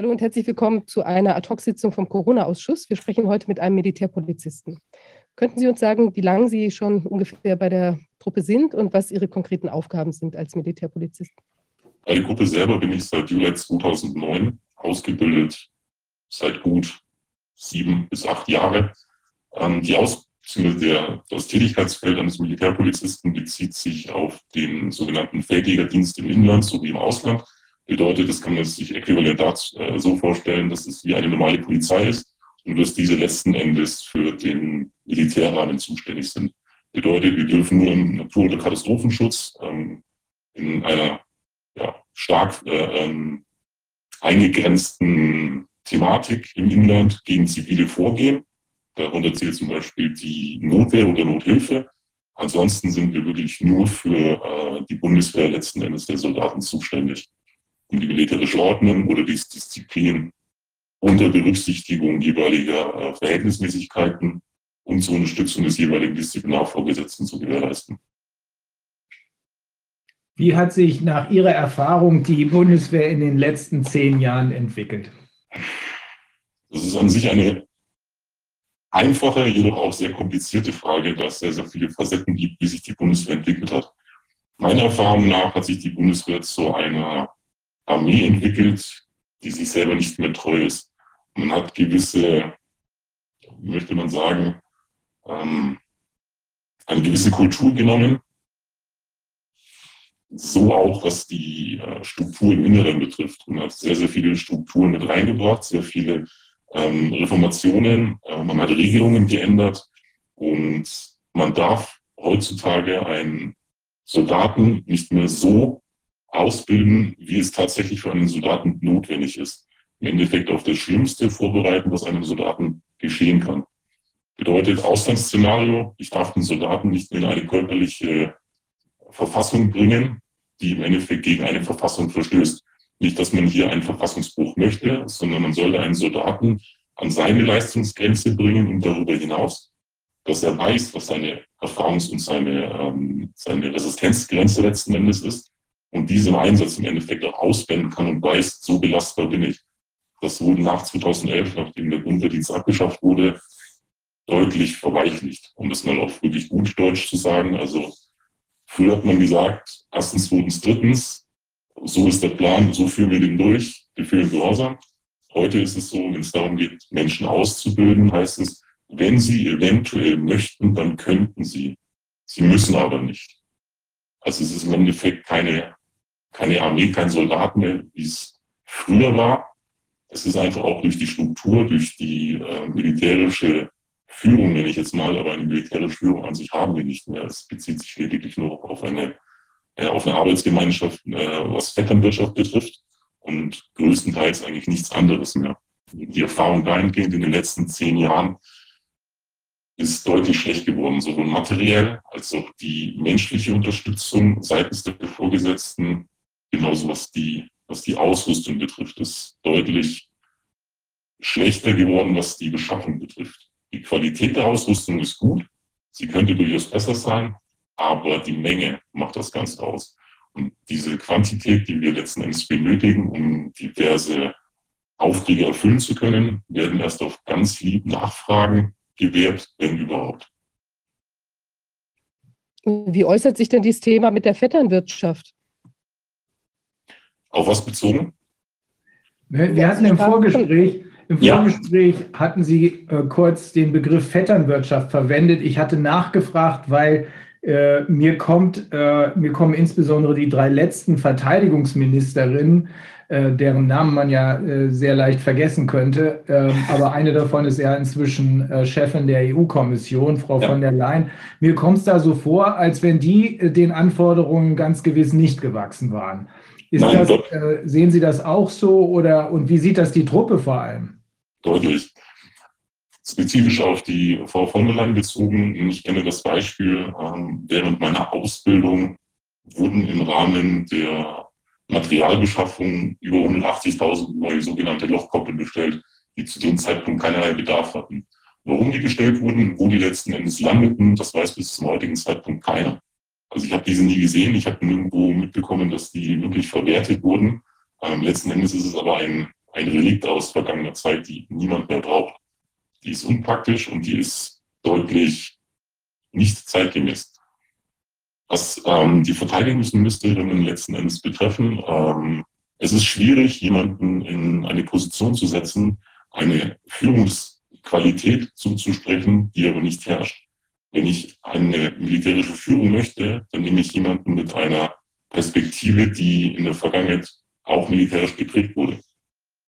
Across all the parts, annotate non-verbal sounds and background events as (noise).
Hallo und herzlich willkommen zu einer Ad-Hoc-Sitzung vom Corona-Ausschuss. Wir sprechen heute mit einem Militärpolizisten. Könnten Sie uns sagen, wie lange Sie schon ungefähr bei der Truppe sind und was Ihre konkreten Aufgaben sind als Militärpolizist? Bei der Gruppe selber bin ich seit Juli 2009 ausgebildet, seit gut sieben bis acht Jahre. Ähm, die Aus der, das Tätigkeitsfeld eines Militärpolizisten bezieht sich auf den sogenannten Feldjägerdienst im Inland sowie im Ausland. Bedeutet, das kann man sich äquivalent dazu, äh, so vorstellen, dass es wie eine normale Polizei ist und dass diese letzten Endes für den Militärrahmen zuständig sind. Bedeutet, wir dürfen nur im Natur- oder Katastrophenschutz ähm, in einer ja, stark äh, ähm, eingegrenzten Thematik im Inland gegen Zivile vorgehen. Darunter zählt zum Beispiel die Notwehr oder Nothilfe. Ansonsten sind wir wirklich nur für äh, die Bundeswehr letzten Endes der Soldaten zuständig. Um die militärische Ordnung oder die Disziplin unter Berücksichtigung jeweiliger äh, Verhältnismäßigkeiten und zur Unterstützung des jeweiligen Disziplinarvorgesetzten zu gewährleisten. Wie hat sich nach Ihrer Erfahrung die Bundeswehr in den letzten zehn Jahren entwickelt? Das ist an sich eine einfache, jedoch auch sehr komplizierte Frage, da es sehr, sehr viele Facetten gibt, wie sich die Bundeswehr entwickelt hat. Meiner Erfahrung nach hat sich die Bundeswehr zu einer Armee entwickelt, die sich selber nicht mehr treu ist. Man hat gewisse, möchte man sagen, ähm, eine gewisse Kultur genommen, so auch was die äh, Struktur im Inneren betrifft. Und hat sehr, sehr viele Strukturen mit reingebracht, sehr viele ähm, Reformationen, äh, man hat Regelungen geändert. Und man darf heutzutage einen Soldaten nicht mehr so ausbilden, wie es tatsächlich für einen Soldaten notwendig ist. Im Endeffekt auf das Schlimmste vorbereiten, was einem Soldaten geschehen kann. Bedeutet Ausgangsszenario, ich darf den Soldaten nicht in eine körperliche Verfassung bringen, die im Endeffekt gegen eine Verfassung verstößt. Nicht, dass man hier einen Verfassungsbruch möchte, sondern man sollte einen Soldaten an seine Leistungsgrenze bringen und darüber hinaus, dass er weiß, was seine Erfahrungs- und seine, ähm, seine Resistenzgrenze letzten Endes ist und diese im Einsatz im Endeffekt auch auswenden kann und weiß, so belastbar bin ich. Das wurde nach 2011, nachdem der Grundwehrdienst abgeschafft wurde, deutlich verweichlicht, um das mal auf wirklich gut Deutsch zu sagen. Also früher hat man gesagt, erstens, zweitens, drittens, so ist der Plan, so führen wir den durch, wir führen Gehorsam. Heute ist es so, wenn es darum geht, Menschen auszubilden, heißt es, wenn sie eventuell möchten, dann könnten sie. Sie müssen aber nicht. Also es ist im Endeffekt keine, keine Armee, kein Soldat mehr, wie es früher war. Es ist einfach auch durch die Struktur, durch die äh, militärische Führung, nenne ich jetzt mal, aber eine militärische Führung an sich haben wir nicht mehr. Es bezieht sich lediglich nur auf eine äh, auf eine Arbeitsgemeinschaft, äh, was Vetternwirtschaft betrifft und größtenteils eigentlich nichts anderes mehr. Die Erfahrung dahingehend in den letzten zehn Jahren ist deutlich schlecht geworden, sowohl materiell als auch die menschliche Unterstützung seitens der Vorgesetzten, genauso was die, was die Ausrüstung betrifft, ist deutlich schlechter geworden, was die Beschaffung betrifft. Die Qualität der Ausrüstung ist gut, sie könnte durchaus besser sein, aber die Menge macht das Ganze aus. Und diese Quantität, die wir letzten Endes benötigen, um diverse Aufträge erfüllen zu können, werden erst auf ganz lieb Nachfragen gewährt, wenn überhaupt. Wie äußert sich denn dieses Thema mit der Vetternwirtschaft? Auf was bezogen? Wir hatten im Vorgespräch, im Vorgespräch ja. hatten Sie äh, kurz den Begriff Vetternwirtschaft verwendet. Ich hatte nachgefragt, weil äh, mir, kommt, äh, mir kommen insbesondere die drei letzten Verteidigungsministerinnen, äh, deren Namen man ja äh, sehr leicht vergessen könnte. Ähm, aber eine davon ist ja inzwischen äh, Chefin der EU-Kommission, Frau ja. von der Leyen. Mir kommt es da so vor, als wenn die den Anforderungen ganz gewiss nicht gewachsen waren. Ist Nein, das, sehen Sie das auch so oder und wie sieht das die Truppe vor allem? Deutlich spezifisch auf die Frau von der Leyen bezogen. Ich kenne das Beispiel, ähm, während meiner Ausbildung wurden im Rahmen der Materialbeschaffung über 180.000 neue sogenannte Lochkoppel bestellt, die zu dem Zeitpunkt keinerlei Bedarf hatten. Warum die gestellt wurden, wo die letzten Endes landeten, das weiß bis zum heutigen Zeitpunkt keiner. Also ich habe diese nie gesehen, ich habe nirgendwo mitbekommen, dass die wirklich verwertet wurden. Ähm, letzten Endes ist es aber ein ein Relikt aus vergangener Zeit, die niemand mehr braucht. Die ist unpraktisch und die ist deutlich nicht zeitgemäß. Was ähm, die Verteidigungsministerinnen letzten Endes betreffen, ähm, es ist schwierig, jemanden in eine Position zu setzen, eine Führungsqualität zuzusprechen, die aber nicht herrscht. Wenn ich eine militärische Führung möchte, dann nehme ich jemanden mit einer Perspektive, die in der Vergangenheit auch militärisch geprägt wurde.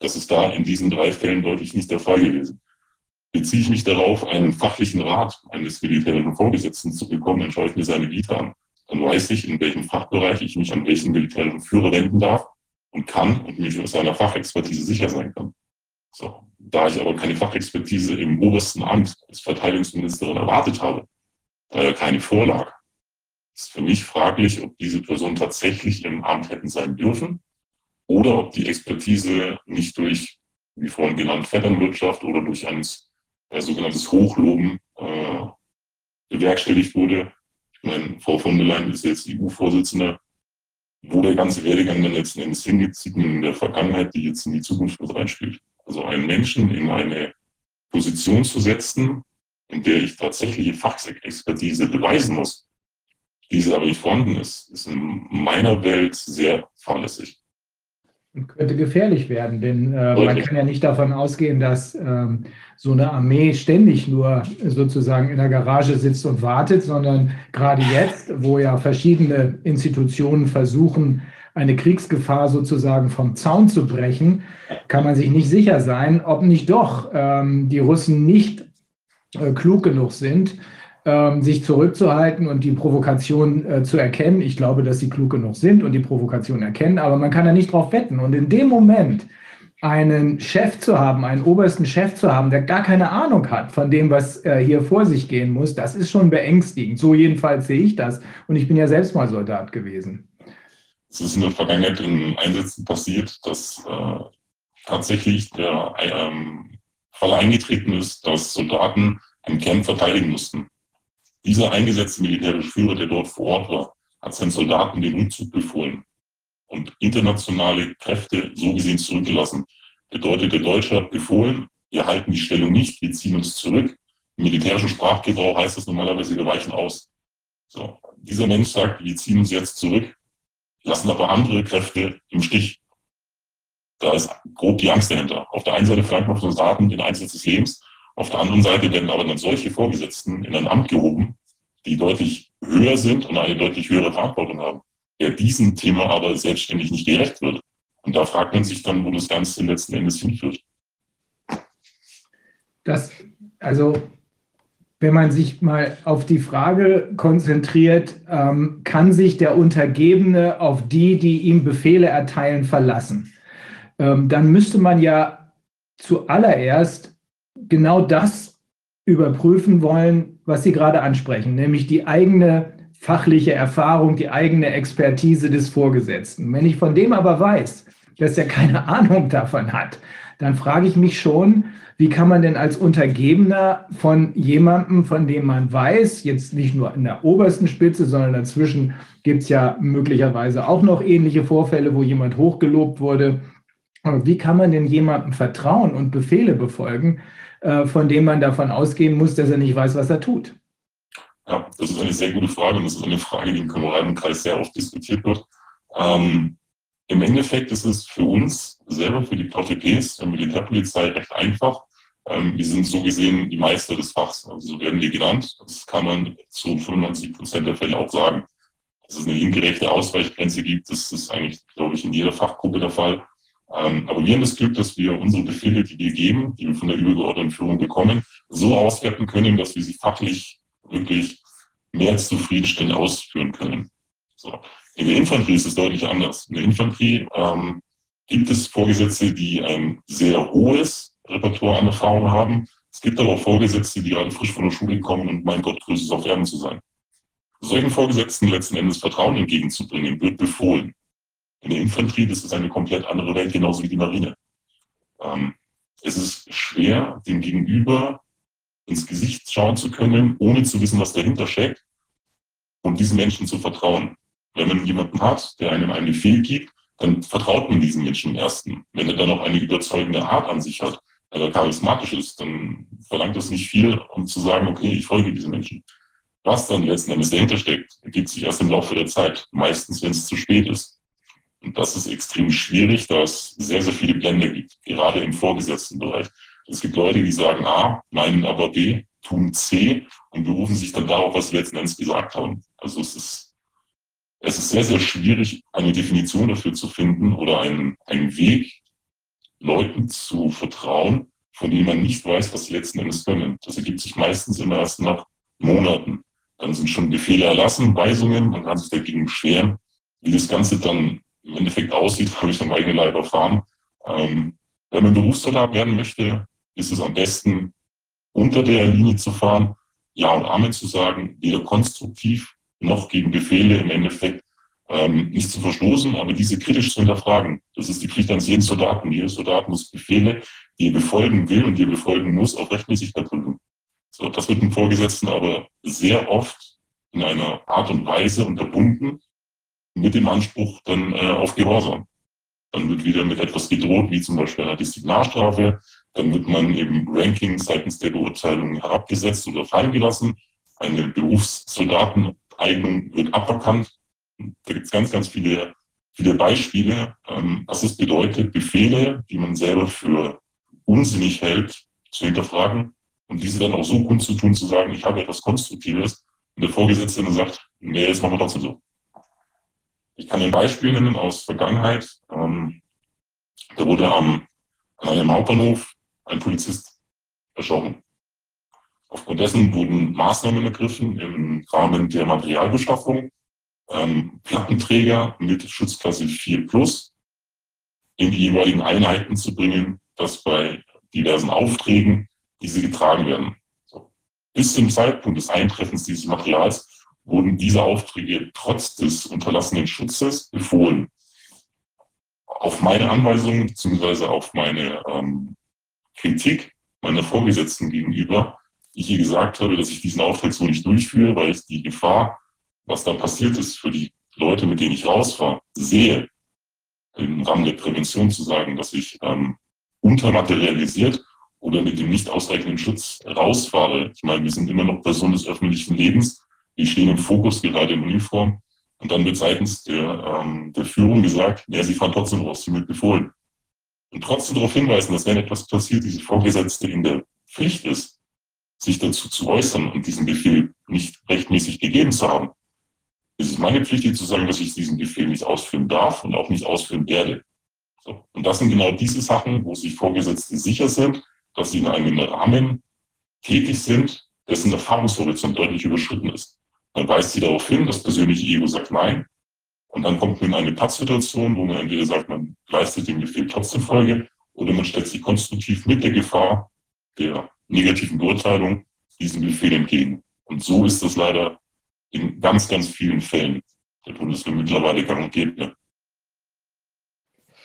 Das ist da in diesen drei Fällen deutlich nicht der Fall gewesen. Beziehe ich mich darauf, einen fachlichen Rat eines militärischen Vorgesetzten zu bekommen, dann schaue ich mir seine Vita an. Dann weiß ich, in welchem Fachbereich ich mich an welchen militärischen Führer wenden darf und kann und mich seiner Fachexpertise sicher sein kann. So. Da ich aber keine Fachexpertise im obersten Amt als Verteidigungsministerin erwartet habe, ja keine vorlag, ist für mich fraglich, ob diese Person tatsächlich im Amt hätten sein dürfen oder ob die Expertise nicht durch, wie vorhin genannt, Vetternwirtschaft oder durch ein äh, sogenanntes Hochloben äh, bewerkstelligt wurde. Ich meine, Frau von der Leyen ist jetzt EU-Vorsitzende wo der ganze Werdegang dann letzten Endes hingeht, sieht man in der Vergangenheit, die jetzt in die Zukunft mit reinspielt. Also einen Menschen in eine Position zu setzen, in der ich tatsächliche Fachexpertise beweisen muss, diese aber nicht vorhanden ist, ist in meiner Welt sehr fahrlässig. Und könnte gefährlich werden, denn äh, man kann ja nicht davon ausgehen, dass ähm, so eine Armee ständig nur sozusagen in der Garage sitzt und wartet, sondern gerade jetzt, wo ja verschiedene Institutionen versuchen, eine Kriegsgefahr sozusagen vom Zaun zu brechen, kann man sich nicht sicher sein, ob nicht doch ähm, die Russen nicht äh, klug genug sind, ähm, sich zurückzuhalten und die Provokation äh, zu erkennen. Ich glaube, dass sie klug genug sind und die Provokation erkennen, aber man kann da nicht drauf wetten. Und in dem Moment einen Chef zu haben, einen obersten Chef zu haben, der gar keine Ahnung hat von dem, was äh, hier vor sich gehen muss, das ist schon beängstigend. So jedenfalls sehe ich das. Und ich bin ja selbst mal Soldat gewesen. Es ist in der Vergangenheit in Einsätzen passiert, dass äh, tatsächlich der ähm, Fall eingetreten ist, dass Soldaten einen Camp verteidigen mussten. Dieser eingesetzte militärische Führer, der dort vor Ort war, hat seinen Soldaten den Rückzug befohlen und internationale Kräfte so gesehen zurückgelassen. Bedeutet, der Deutsche hat befohlen, wir halten die Stellung nicht, wir ziehen uns zurück. Im militärischen Sprachgebrauch heißt das normalerweise, wir weichen aus. So, dieser Mensch sagt, wir ziehen uns jetzt zurück, lassen aber andere Kräfte im Stich. Da ist grob die Angst dahinter. Auf der einen Seite man von Soldaten den Einsatz des Lebens, auf der anderen Seite werden aber dann solche Vorgesetzten in ein Amt gehoben, die deutlich höher sind und eine deutlich höhere Verantwortung haben, der diesem Thema aber selbstständig nicht gerecht wird. Und da fragt man sich dann, wo das Ganze letzten Endes hinführt. Das, also, wenn man sich mal auf die Frage konzentriert, ähm, kann sich der Untergebene auf die, die ihm Befehle erteilen, verlassen? Ähm, dann müsste man ja zuallererst genau das überprüfen wollen, was Sie gerade ansprechen, nämlich die eigene fachliche Erfahrung, die eigene Expertise des Vorgesetzten. Wenn ich von dem aber weiß, dass er keine (laughs) Ahnung davon hat, dann frage ich mich schon, wie kann man denn als Untergebener von jemandem, von dem man weiß, jetzt nicht nur in der obersten Spitze, sondern dazwischen gibt es ja möglicherweise auch noch ähnliche Vorfälle, wo jemand hochgelobt wurde, aber wie kann man denn jemandem vertrauen und Befehle befolgen, äh, von dem man davon ausgehen muss, dass er nicht weiß, was er tut? Ja, das ist eine sehr gute Frage und das ist eine Frage, die im Kameradenkreis sehr oft diskutiert wird. Ähm, Im Endeffekt ist es für uns selber, für die VTPs der Militärpolizei recht einfach. Ähm, wir sind so gesehen die Meister des Fachs, also so werden wir genannt. Das kann man zu 95 Prozent der Fälle auch sagen. Dass es eine ingerechte Ausweichgrenze gibt, das ist eigentlich, glaube ich, in jeder Fachgruppe der Fall. Ähm, aber wir haben das Glück, dass wir unsere Befehle, die wir geben, die wir von der übergeordneten Führung bekommen, so auswerten können, dass wir sie fachlich wirklich mehr als zufriedenstellend ausführen können. So. In der Infanterie ist es deutlich anders. In der Infanterie ähm, gibt es Vorgesetzte, die ein sehr hohes Repertoire an Erfahrung haben. Es gibt aber auch Vorgesetzte, die gerade frisch von der Schule kommen und mein Gott, größtes auf Erden zu sein. Solchen Vorgesetzten letzten Endes Vertrauen entgegenzubringen, wird befohlen in der Infanterie, das ist eine komplett andere Welt, genauso wie die Marine. Ähm, es ist schwer, dem Gegenüber ins Gesicht schauen zu können, ohne zu wissen, was dahinter steckt und diesen Menschen zu vertrauen. Wenn man jemanden hat, der einem einen Befehl gibt, dann vertraut man diesen Menschen im ersten. Wenn er dann noch eine überzeugende Art an sich hat, weil er charismatisch ist, dann verlangt das nicht viel, um zu sagen, okay, ich folge diesem Menschen. Was dann letzten Endes dahinter steckt, ergibt sich erst im Laufe der Zeit, meistens wenn es zu spät ist. Und das ist extrem schwierig, da es sehr, sehr viele Blende gibt, gerade im vorgesetzten Bereich. Es gibt Leute, die sagen A, meinen aber B, tun C und berufen sich dann darauf, was sie letzten Endes gesagt haben. Also es ist, es ist sehr, sehr schwierig, eine Definition dafür zu finden oder einen, einen Weg, Leuten zu vertrauen, von denen man nicht weiß, was sie letzten Endes können. Das ergibt sich meistens immer erst nach Monaten. Dann sind schon Befehle erlassen, Weisungen, man kann sich dagegen beschweren. Wie das Ganze dann im Endeffekt aussieht, (laughs) habe ich am eigenen Leib erfahren. Ähm, wenn man Berufssoldat werden möchte, ist es am besten, unter der Linie zu fahren, Ja und Amen zu sagen, weder konstruktiv noch gegen Befehle im Endeffekt ähm, nicht zu verstoßen, aber diese kritisch zu hinterfragen. Das ist die Pflicht eines jeden Soldaten. Jeder Soldat muss Befehle, die er befolgen will und die er befolgen muss, auf Rechtmäßigkeit prüfen. So, das wird dem Vorgesetzten aber sehr oft in einer Art und Weise unterbunden, mit dem Anspruch dann äh, auf Gehorsam. Dann wird wieder mit etwas gedroht, wie zum Beispiel einer Disziplinarstrafe. Dann wird man eben Ranking seitens der Beurteilung herabgesetzt oder fallen gelassen. Eine Berufssoldateneignung wird aberkannt. Da gibt es ganz, ganz viele, viele Beispiele, ähm, was es bedeutet, Befehle, die man selber für unsinnig hält, zu hinterfragen und diese dann auch so kundzutun, zu sagen, ich habe etwas Konstruktives. Und der Vorgesetzte dann sagt, nee, das machen wir trotzdem so. Ich kann ein Beispiel nennen aus Vergangenheit. Ähm, da wurde am, an einem Hauptbahnhof ein Polizist erschossen. Aufgrund dessen wurden Maßnahmen ergriffen im Rahmen der Materialbeschaffung, ähm, Plattenträger mit Schutzklasse 4 Plus in die jeweiligen Einheiten zu bringen, dass bei diversen Aufträgen diese getragen werden. So. Bis zum Zeitpunkt des Eintreffens dieses Materials wurden diese Aufträge trotz des unterlassenen Schutzes befohlen. Auf meine Anweisung bzw. auf meine ähm, Kritik meiner Vorgesetzten gegenüber, ich hier gesagt habe, dass ich diesen Auftrag so nicht durchführe, weil ich die Gefahr, was da passiert ist für die Leute, mit denen ich rausfahre, sehe, im Rahmen der Prävention zu sagen, dass ich ähm, untermaterialisiert oder mit dem nicht ausreichenden Schutz rausfahre. Ich meine, wir sind immer noch Personen des öffentlichen Lebens die stehen im Fokus gerade in Uniform. Und dann wird seitens der, ähm, der Führung gesagt, ja, sie fahren trotzdem raus, sie wird befohlen. Und trotzdem darauf hinweisen, dass wenn etwas passiert, diese Vorgesetzte in der Pflicht ist, sich dazu zu äußern und diesen Befehl nicht rechtmäßig gegeben zu haben. Es ist meine Pflicht, hier zu sagen, dass ich diesen Befehl nicht ausführen darf und auch nicht ausführen werde. So. Und das sind genau diese Sachen, wo sich Vorgesetzte sicher sind, dass sie in einem Rahmen tätig sind, dessen Erfahrungshorizont deutlich überschritten ist. Dann weist sie darauf hin, das persönliche Ego sagt nein. Und dann kommt man in eine Pattsituation, wo man entweder sagt, man leistet dem Befehl trotzdem Folge oder man stellt sich konstruktiv mit der Gefahr der negativen Beurteilung diesem Befehl entgegen. Und so ist das leider in ganz, ganz vielen Fällen der Bundeswehr mittlerweile gang und gäbe.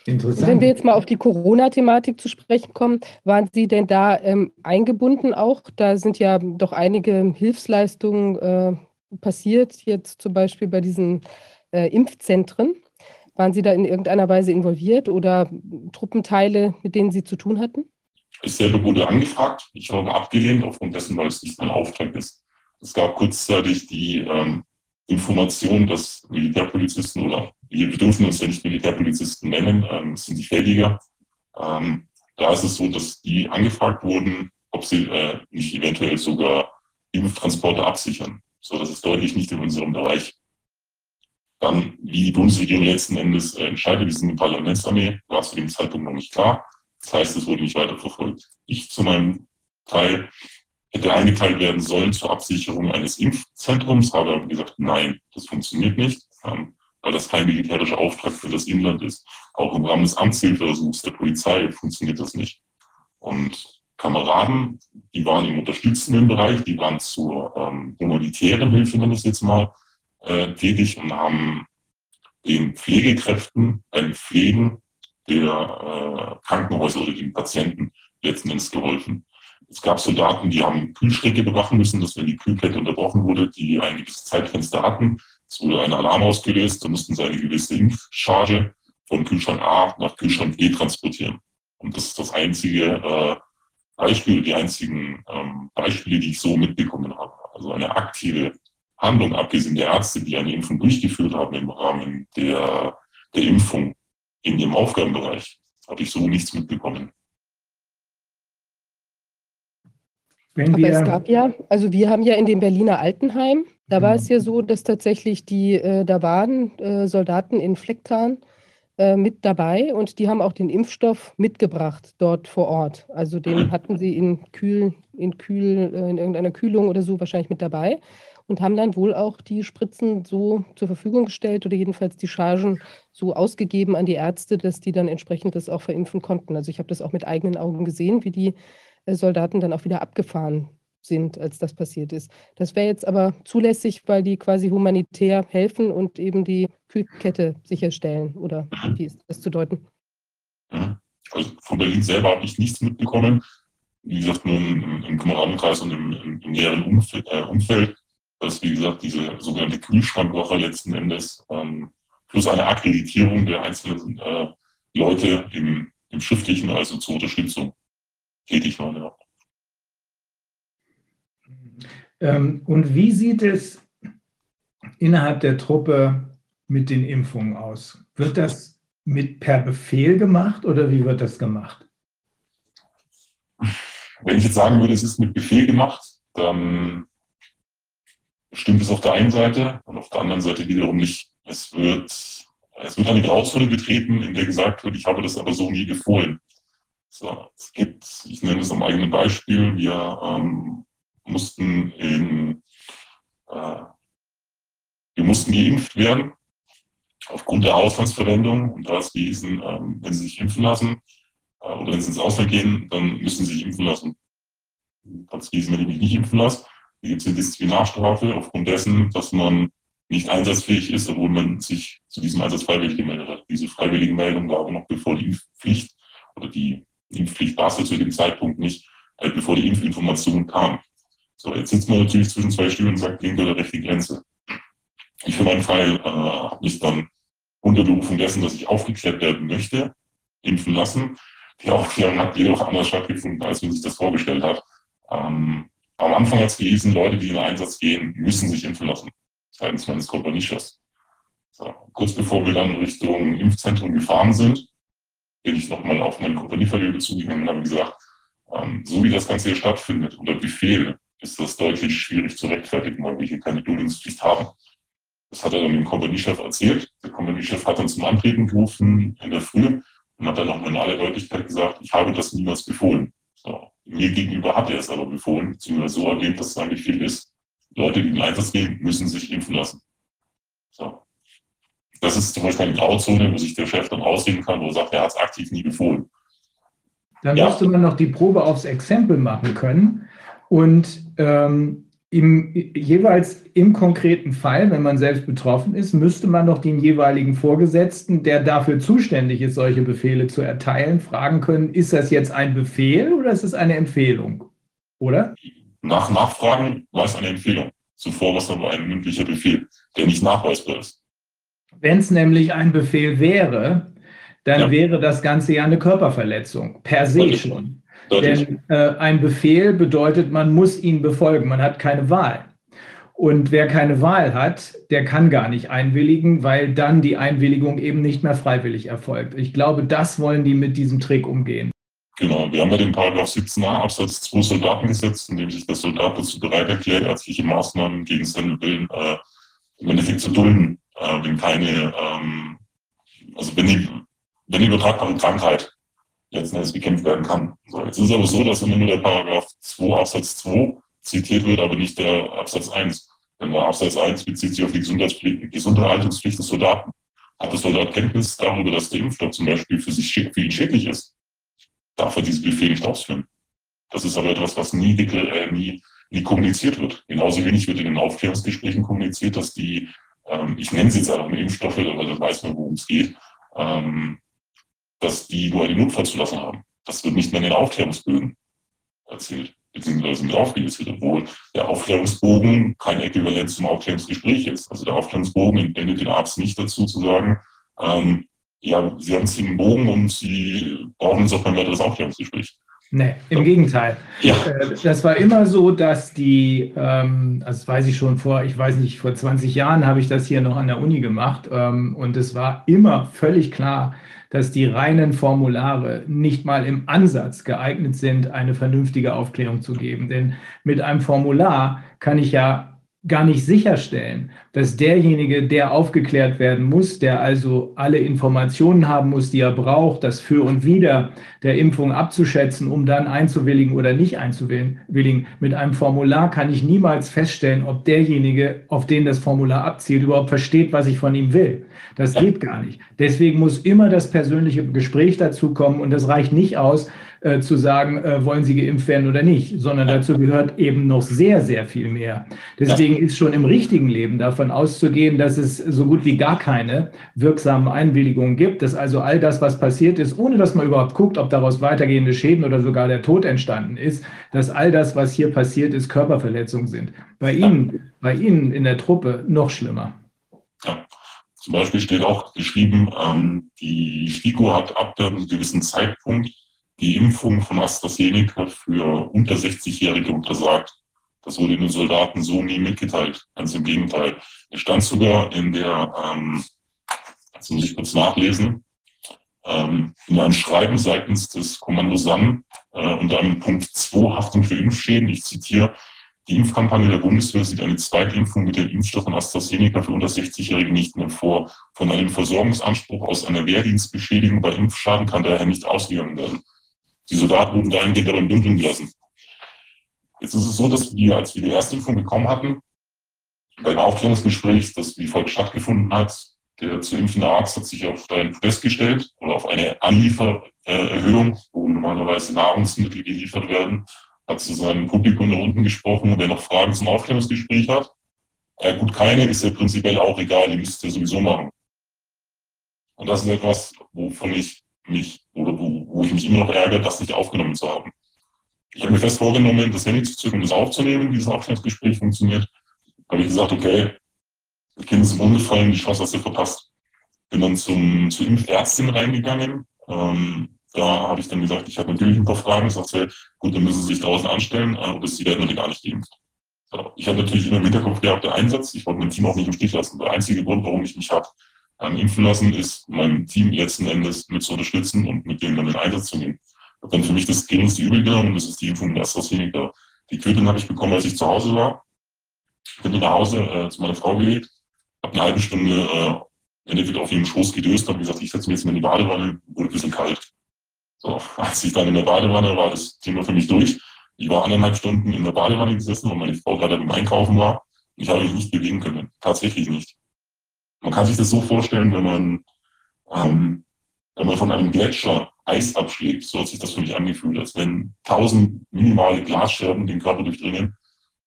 Interessant. Wenn wir jetzt mal auf die Corona-Thematik zu sprechen kommen, waren Sie denn da ähm, eingebunden auch? Da sind ja doch einige Hilfsleistungen äh, passiert, jetzt zum Beispiel bei diesen äh, Impfzentren? Waren Sie da in irgendeiner Weise involviert oder Truppenteile, mit denen Sie zu tun hatten? Ich selber wurde angefragt. Ich habe abgelehnt, aufgrund dessen, weil es nicht mein Auftrag ist. Es gab kurzzeitig die ähm, Information, dass Militärpolizisten oder wir dürfen uns ja nicht Militärpolizisten nennen, ähm, sind die Feldiger. Ähm, da ist es so, dass die angefragt wurden, ob sie äh, nicht eventuell sogar Impftransporte absichern. So, das ist deutlich nicht in unserem Bereich. Dann, wie die Bundesregierung letzten Endes äh, entscheidet, wir sind eine Parlamentsarmee, war zu dem Zeitpunkt noch nicht klar. Das heißt, es wurde nicht weiter verfolgt. Ich zu meinem Teil hätte eingeteilt werden sollen zur Absicherung eines Impfzentrums, habe gesagt, nein, das funktioniert nicht, ähm, weil das kein militärischer Auftrag für das Inland ist. Auch im Rahmen des Amtshilfeversuchs der Polizei funktioniert das nicht. Und Kameraden, die waren im unterstützenden Bereich, die waren zur ähm, humanitären Hilfe, nenne ich es jetzt mal, äh, tätig und haben den Pflegekräften beim Pflegen der äh, Krankenhäuser oder den Patienten letzten Endes geholfen. Es gab Soldaten, die haben Kühlschränke bewachen müssen, dass wenn die Kühlkette unterbrochen wurde, die ein gewisses Zeitfenster hatten, es wurde ein Alarm ausgelöst, da mussten sie eine gewisse Impfcharge von Kühlschrank A nach Kühlschrank B transportieren. Und das ist das einzige äh, Beispiel, die einzigen ähm, Beispiele, die ich so mitbekommen habe. Also eine aktive Handlung, abgesehen der Ärzte, die eine Impfung durchgeführt haben im Rahmen der, der Impfung in ihrem Aufgabenbereich, habe ich so nichts mitbekommen. Wenn Aber es gab ja, also wir haben ja in dem Berliner Altenheim, da war es ja so, dass tatsächlich die, äh, da waren äh, Soldaten in Flecktarn äh, mit dabei und die haben auch den Impfstoff mitgebracht dort vor Ort. Also den hatten sie in Kühl, in Kühl, äh, in irgendeiner Kühlung oder so wahrscheinlich mit dabei und haben dann wohl auch die Spritzen so zur Verfügung gestellt oder jedenfalls die Chargen so ausgegeben an die Ärzte, dass die dann entsprechend das auch verimpfen konnten. Also ich habe das auch mit eigenen Augen gesehen, wie die äh, Soldaten dann auch wieder abgefahren sind, als das passiert ist. Das wäre jetzt aber zulässig, weil die quasi humanitär helfen und eben die Kühlkette sicherstellen. Oder wie ist das zu deuten? Also von Berlin selber habe ich nichts mitbekommen. Wie gesagt, nur im, im Kameradenkreis und im, im, im näheren Umfeld, äh, Umfeld, dass, wie gesagt, diese sogenannte Kühlschrankwoche letzten Endes ähm, plus eine Akkreditierung der einzelnen äh, Leute im, im Schriftlichen, also zur Unterstützung tätig waren. Ja. Ähm, und wie sieht es innerhalb der Truppe mit den Impfungen aus? Wird das mit per Befehl gemacht oder wie wird das gemacht? Wenn ich jetzt sagen würde, es ist mit Befehl gemacht, dann stimmt es auf der einen Seite und auf der anderen Seite wiederum nicht. Es wird, es wird eine Grauzone betreten, in der gesagt wird, ich habe das aber so nie befohlen. So, es gibt, ich nenne es am eigenen Beispiel, wir ähm, mussten in, äh, wir mussten geimpft werden aufgrund der Auslandsverwendung und da ist gewesen, ähm, wenn Sie sich impfen lassen äh, oder wenn Sie ins Ausland gehen, dann müssen Sie sich impfen lassen. Es gewesen, wenn ich mich nicht impfen lasse, gibt es eine Disziplinarstrafe aufgrund dessen, dass man nicht einsatzfähig ist, obwohl man sich zu diesem Einsatz freiwillig gemeldet hat. Diese freiwillige Meldung war aber noch bevor die Impfpflicht oder die Impfpflicht war zu dem Zeitpunkt nicht, halt bevor die Impfinformation kam. So, jetzt sitzt man natürlich zwischen zwei Stühlen und sagt, linke oder rechte Grenze. Ich für meinen Fall äh, habe mich dann unter Berufung dessen, dass ich aufgeklärt werden möchte, impfen lassen. Die Aufklärung hat jedoch anders stattgefunden, als man sich das vorgestellt hat. Ähm, am Anfang hat es gelesen, Leute, die in den Einsatz gehen, müssen sich impfen lassen, seitens meines Kompaniechefs. So, kurz bevor wir dann Richtung Impfzentrum gefahren sind, bin ich nochmal auf meine Kompanieverlöge zugegangen und habe gesagt, ähm, so wie das Ganze hier stattfindet, unter Befehl, ist das deutlich schwierig zu rechtfertigen, weil wir hier keine Dulingspflicht haben. Das hat er dann dem Kompaniechef erzählt. Der Kompaniechef hat dann zum Antreten gerufen in der Früh und hat dann nochmal in aller Deutlichkeit gesagt, ich habe das niemals befohlen. So. Mir gegenüber hat er es aber befohlen, beziehungsweise so erwähnt, dass es ein Befehl ist. Leute, die in Einsatz gehen, müssen sich impfen lassen. So. Das ist zum Beispiel eine Grauzone, wo sich der Chef dann rausreden kann, wo er sagt, er hat es aktiv nie befohlen. Dann ja. müsste man noch die Probe aufs Exempel machen können und ähm, im, jeweils im konkreten Fall, wenn man selbst betroffen ist, müsste man noch den jeweiligen Vorgesetzten, der dafür zuständig ist, solche Befehle zu erteilen, fragen können, ist das jetzt ein Befehl oder ist es eine Empfehlung? Oder? Nach Nachfragen war es eine Empfehlung. Zuvor war es aber ein mündlicher Befehl, der nicht nachweisbar ist. Wenn es nämlich ein Befehl wäre, dann ja. wäre das Ganze ja eine Körperverletzung, per se schon. Denn äh, ein Befehl bedeutet, man muss ihn befolgen, man hat keine Wahl. Und wer keine Wahl hat, der kann gar nicht einwilligen, weil dann die Einwilligung eben nicht mehr freiwillig erfolgt. Ich glaube, das wollen die mit diesem Trick umgehen. Genau, wir haben ja den Paragraph 17a Absatz 2 Soldatengesetz, in dem sich der Soldat dazu bereit erklärt, ärztliche Maßnahmen gegen seinen Willen äh, im Endeffekt zu dulden, äh, wenn keine, ähm, also wenn die, wenn die übertragbare Krankheit letzten Endes bekämpft werden kann. So, jetzt ist es aber so, dass immer nur der Paragraph 2 Absatz 2 zitiert wird, aber nicht der Absatz 1. Denn der Absatz 1 bezieht sich auf die Gesundheitspflicht des Soldaten. Hat der Soldat Kenntnis darüber, dass der Impfstoff zum Beispiel für, sich, für ihn schädlich ist, darf er diesen Befehl nicht ausführen. Das ist aber etwas, was nie, äh, nie, nie kommuniziert wird. Genauso wenig wird in den Aufklärungsgesprächen kommuniziert, dass die, ähm, ich nenne sie jetzt einfach mal Impfstoffe, aber dann weiß man, worum es geht, ähm, dass die nur eine Notfallzulassung haben. Das wird nicht mehr in den Aufklärungsbögen erzählt, beziehungsweise mit aufgelistet, obwohl der Aufklärungsbogen kein Äquivalent zum Aufklärungsgespräch ist. Also der Aufklärungsbogen entwendet den Arzt nicht dazu zu sagen, ähm, ja, Sie haben es im Bogen und Sie brauchen uns auch beim weiteres Aufklärungsgespräch. Nee, im Gegenteil. Ja. Äh, das war immer so, dass die, ähm, das weiß ich schon vor, ich weiß nicht, vor 20 Jahren habe ich das hier noch an der Uni gemacht ähm, und es war immer völlig klar, dass die reinen Formulare nicht mal im Ansatz geeignet sind, eine vernünftige Aufklärung zu geben. Denn mit einem Formular kann ich ja gar nicht sicherstellen, dass derjenige, der aufgeklärt werden muss, der also alle Informationen haben muss, die er braucht, das Für und Wider der Impfung abzuschätzen, um dann einzuwilligen oder nicht einzuwilligen. Mit einem Formular kann ich niemals feststellen, ob derjenige, auf den das Formular abzielt, überhaupt versteht, was ich von ihm will. Das geht gar nicht. Deswegen muss immer das persönliche Gespräch dazu kommen und das reicht nicht aus, äh, zu sagen, äh, wollen sie geimpft werden oder nicht, sondern dazu gehört eben noch sehr, sehr viel mehr. Deswegen ist schon im richtigen Leben davon auszugehen, dass es so gut wie gar keine wirksamen Einwilligungen gibt, dass also all das, was passiert ist, ohne dass man überhaupt guckt, ob daraus weitergehende Schäden oder sogar der Tod entstanden ist, dass all das, was hier passiert ist, Körperverletzungen sind. Bei Ihnen, bei Ihnen in der Truppe noch schlimmer. Ja. Zum Beispiel steht auch geschrieben, ähm, die STIKO hat ab einem gewissen Zeitpunkt die Impfung von AstraZeneca für unter 60-Jährige untersagt. Das wurde den Soldaten so nie mitgeteilt. Ganz im Gegenteil. Es stand sogar in der, ähm, jetzt muss ich kurz nachlesen, ähm, in einem Schreiben seitens des Kommando SAN äh, unter einem Punkt 2 Haftung für Impfschäden. Ich zitiere, die Impfkampagne der Bundeswehr sieht eine Zweitimpfung mit dem Impfstoff von AstraZeneca für unter 60-Jährige nicht mehr vor. Von einem Versorgungsanspruch aus einer Wehrdienstbeschädigung bei Impfschaden kann daher nicht ausgegangen werden. Die Soldaten wurden dahingehend aber im Dunkeln gelassen. Jetzt ist es so, dass wir, als wir die erste Impfung bekommen hatten, beim Aufklärungsgespräch, das wie folgt stattgefunden hat, der zu impfende Arzt hat sich auf ein Podest gestellt oder auf eine Anliefererhöhung, wo normalerweise Nahrungsmittel geliefert werden, hat zu seinem Publikum da unten gesprochen, wer noch Fragen zum Aufklärungsgespräch hat. Äh, gut, keine ist ja prinzipiell auch egal, die müsst ihr sowieso machen. Und das ist etwas, wovon ich mich oder wo, wo ich mich immer noch ärgere, das nicht aufgenommen zu haben. Ich habe mir fest vorgenommen, das Handy zu zücken und das aufzunehmen, wie dieses Aufklärungsgespräch funktioniert. Habe ich gesagt, okay, das Kind ist im Umgefallen, die Chance hast du verpasst. Bin dann zum, zur Impfärztin reingegangen. Ähm, da habe ich dann gesagt, ich habe natürlich ein paar Fragen. Ich sagte, gut, dann müssen Sie sich draußen anstellen, aber Sie werden natürlich gar nicht geimpft. Ich habe natürlich immer im Hinterkopf gehabt, der Einsatz. Ich wollte mein Team auch nicht im Stich lassen. Der einzige Grund, warum ich mich habe ähm, impfen lassen, ist mein Team letzten Endes mit zu unterstützen und mit denen dann in Einsatz zu gehen. Habe dann für mich das geringste Übel genommen, das ist die Impfung der AstraZeneca. Die Quittung habe ich bekommen, als ich zu Hause war. Bin nach Hause äh, zu meiner Frau gelegt, habe eine halbe Stunde äh, entweder auf ihrem Schoß gedöst, habe gesagt, ich setze mich jetzt mal in die Badewanne, wurde ein bisschen kalt. So, (laughs) als ich dann in der Badewanne war, das Thema für mich durch. Ich war anderthalb Stunden in der Badewanne gesessen, weil meine Frau gerade beim Einkaufen war. Ich habe mich nicht bewegen können. Tatsächlich nicht. Man kann sich das so vorstellen, wenn man, ähm, wenn man von einem Gletscher Eis abschlägt, so hat sich das für mich angefühlt, als wenn tausend minimale Glasscherben den Körper durchdringen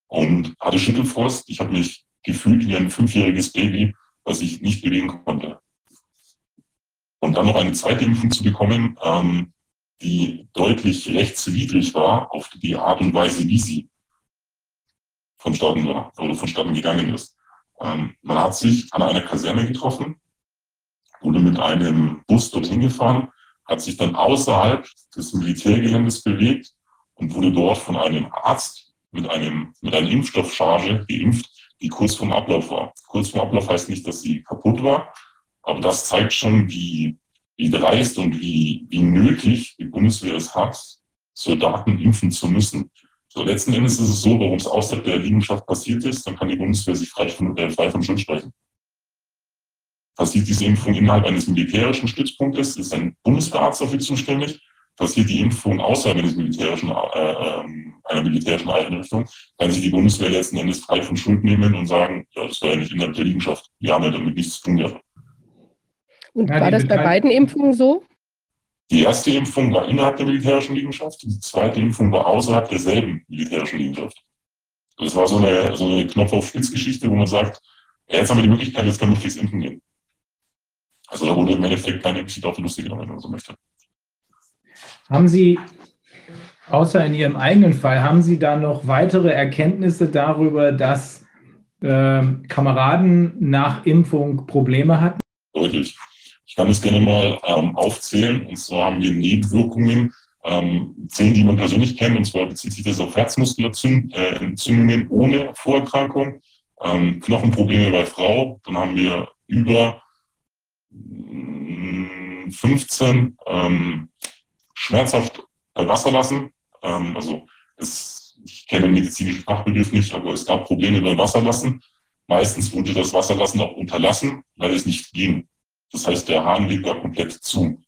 und hatte Schüttelfrost. Ich habe mich gefühlt wie ein fünfjähriges Baby, was ich nicht bewegen konnte. Und dann noch eine zweite Impfung zu bekommen, ähm, die deutlich rechtswidrig war auf die Art und Weise, wie sie vonstatten war oder vonstatten gegangen ist. Ähm, man hat sich an einer Kaserne getroffen, wurde mit einem Bus dorthin gefahren, hat sich dann außerhalb des Militärgeländes bewegt und wurde dort von einem Arzt mit, einem, mit einer Impfstoffcharge geimpft, die kurz vorm Ablauf war. Kurz vorm Ablauf heißt nicht, dass sie kaputt war, aber das zeigt schon, wie, wie dreist und wie, wie nötig die Bundeswehr es hat, Soldaten impfen zu müssen. So, letzten Endes ist es so, warum es außerhalb der Liegenschaft passiert ist, dann kann die Bundeswehr sich frei von, äh, frei von Schuld sprechen. Passiert diese Impfung innerhalb eines militärischen Stützpunktes, ist ein Bundeswehrarzt dafür zuständig. Passiert die Impfung außerhalb eines militärischen, äh, ähm, einer militärischen Einrichtung, kann sich die Bundeswehr letzten Endes frei von Schuld nehmen und sagen, ja, das war ja nicht innerhalb der Liegenschaft. Wir haben ja damit nichts zu tun gehabt. Und war das bei beiden Impfungen so? Die erste Impfung war innerhalb der militärischen Liegenschaft, die zweite Impfung war außerhalb derselben militärischen Liegenschaft. Das war so eine, so eine Knopf-auf-Spitz-Geschichte, wo man sagt, ja, jetzt haben wir die Möglichkeit, jetzt können wir fix impfen gehen. Also da wurde im Endeffekt keine Geschichte auf die Lustige genommen, wenn man so möchte. Haben Sie, außer in Ihrem eigenen Fall, haben Sie da noch weitere Erkenntnisse darüber, dass äh, Kameraden nach Impfung Probleme hatten? Deutlich kann es gerne mal ähm, aufzählen. Und zwar haben wir Nebenwirkungen, ähm, zehn, die man persönlich kennt. Und zwar bezieht sich das auf Herzmuskelentzündungen äh, ohne Vorerkrankung, ähm, Knochenprobleme bei Frau. Dann haben wir über 15 ähm, schmerzhaft bei Wasserlassen. Ähm, also es, ich kenne den medizinischen Fachbegriff nicht, aber es gab Probleme beim Wasserlassen. Meistens wurde das Wasserlassen auch unterlassen, weil es nicht ging. Das heißt, der Hahn liegt da komplett zu.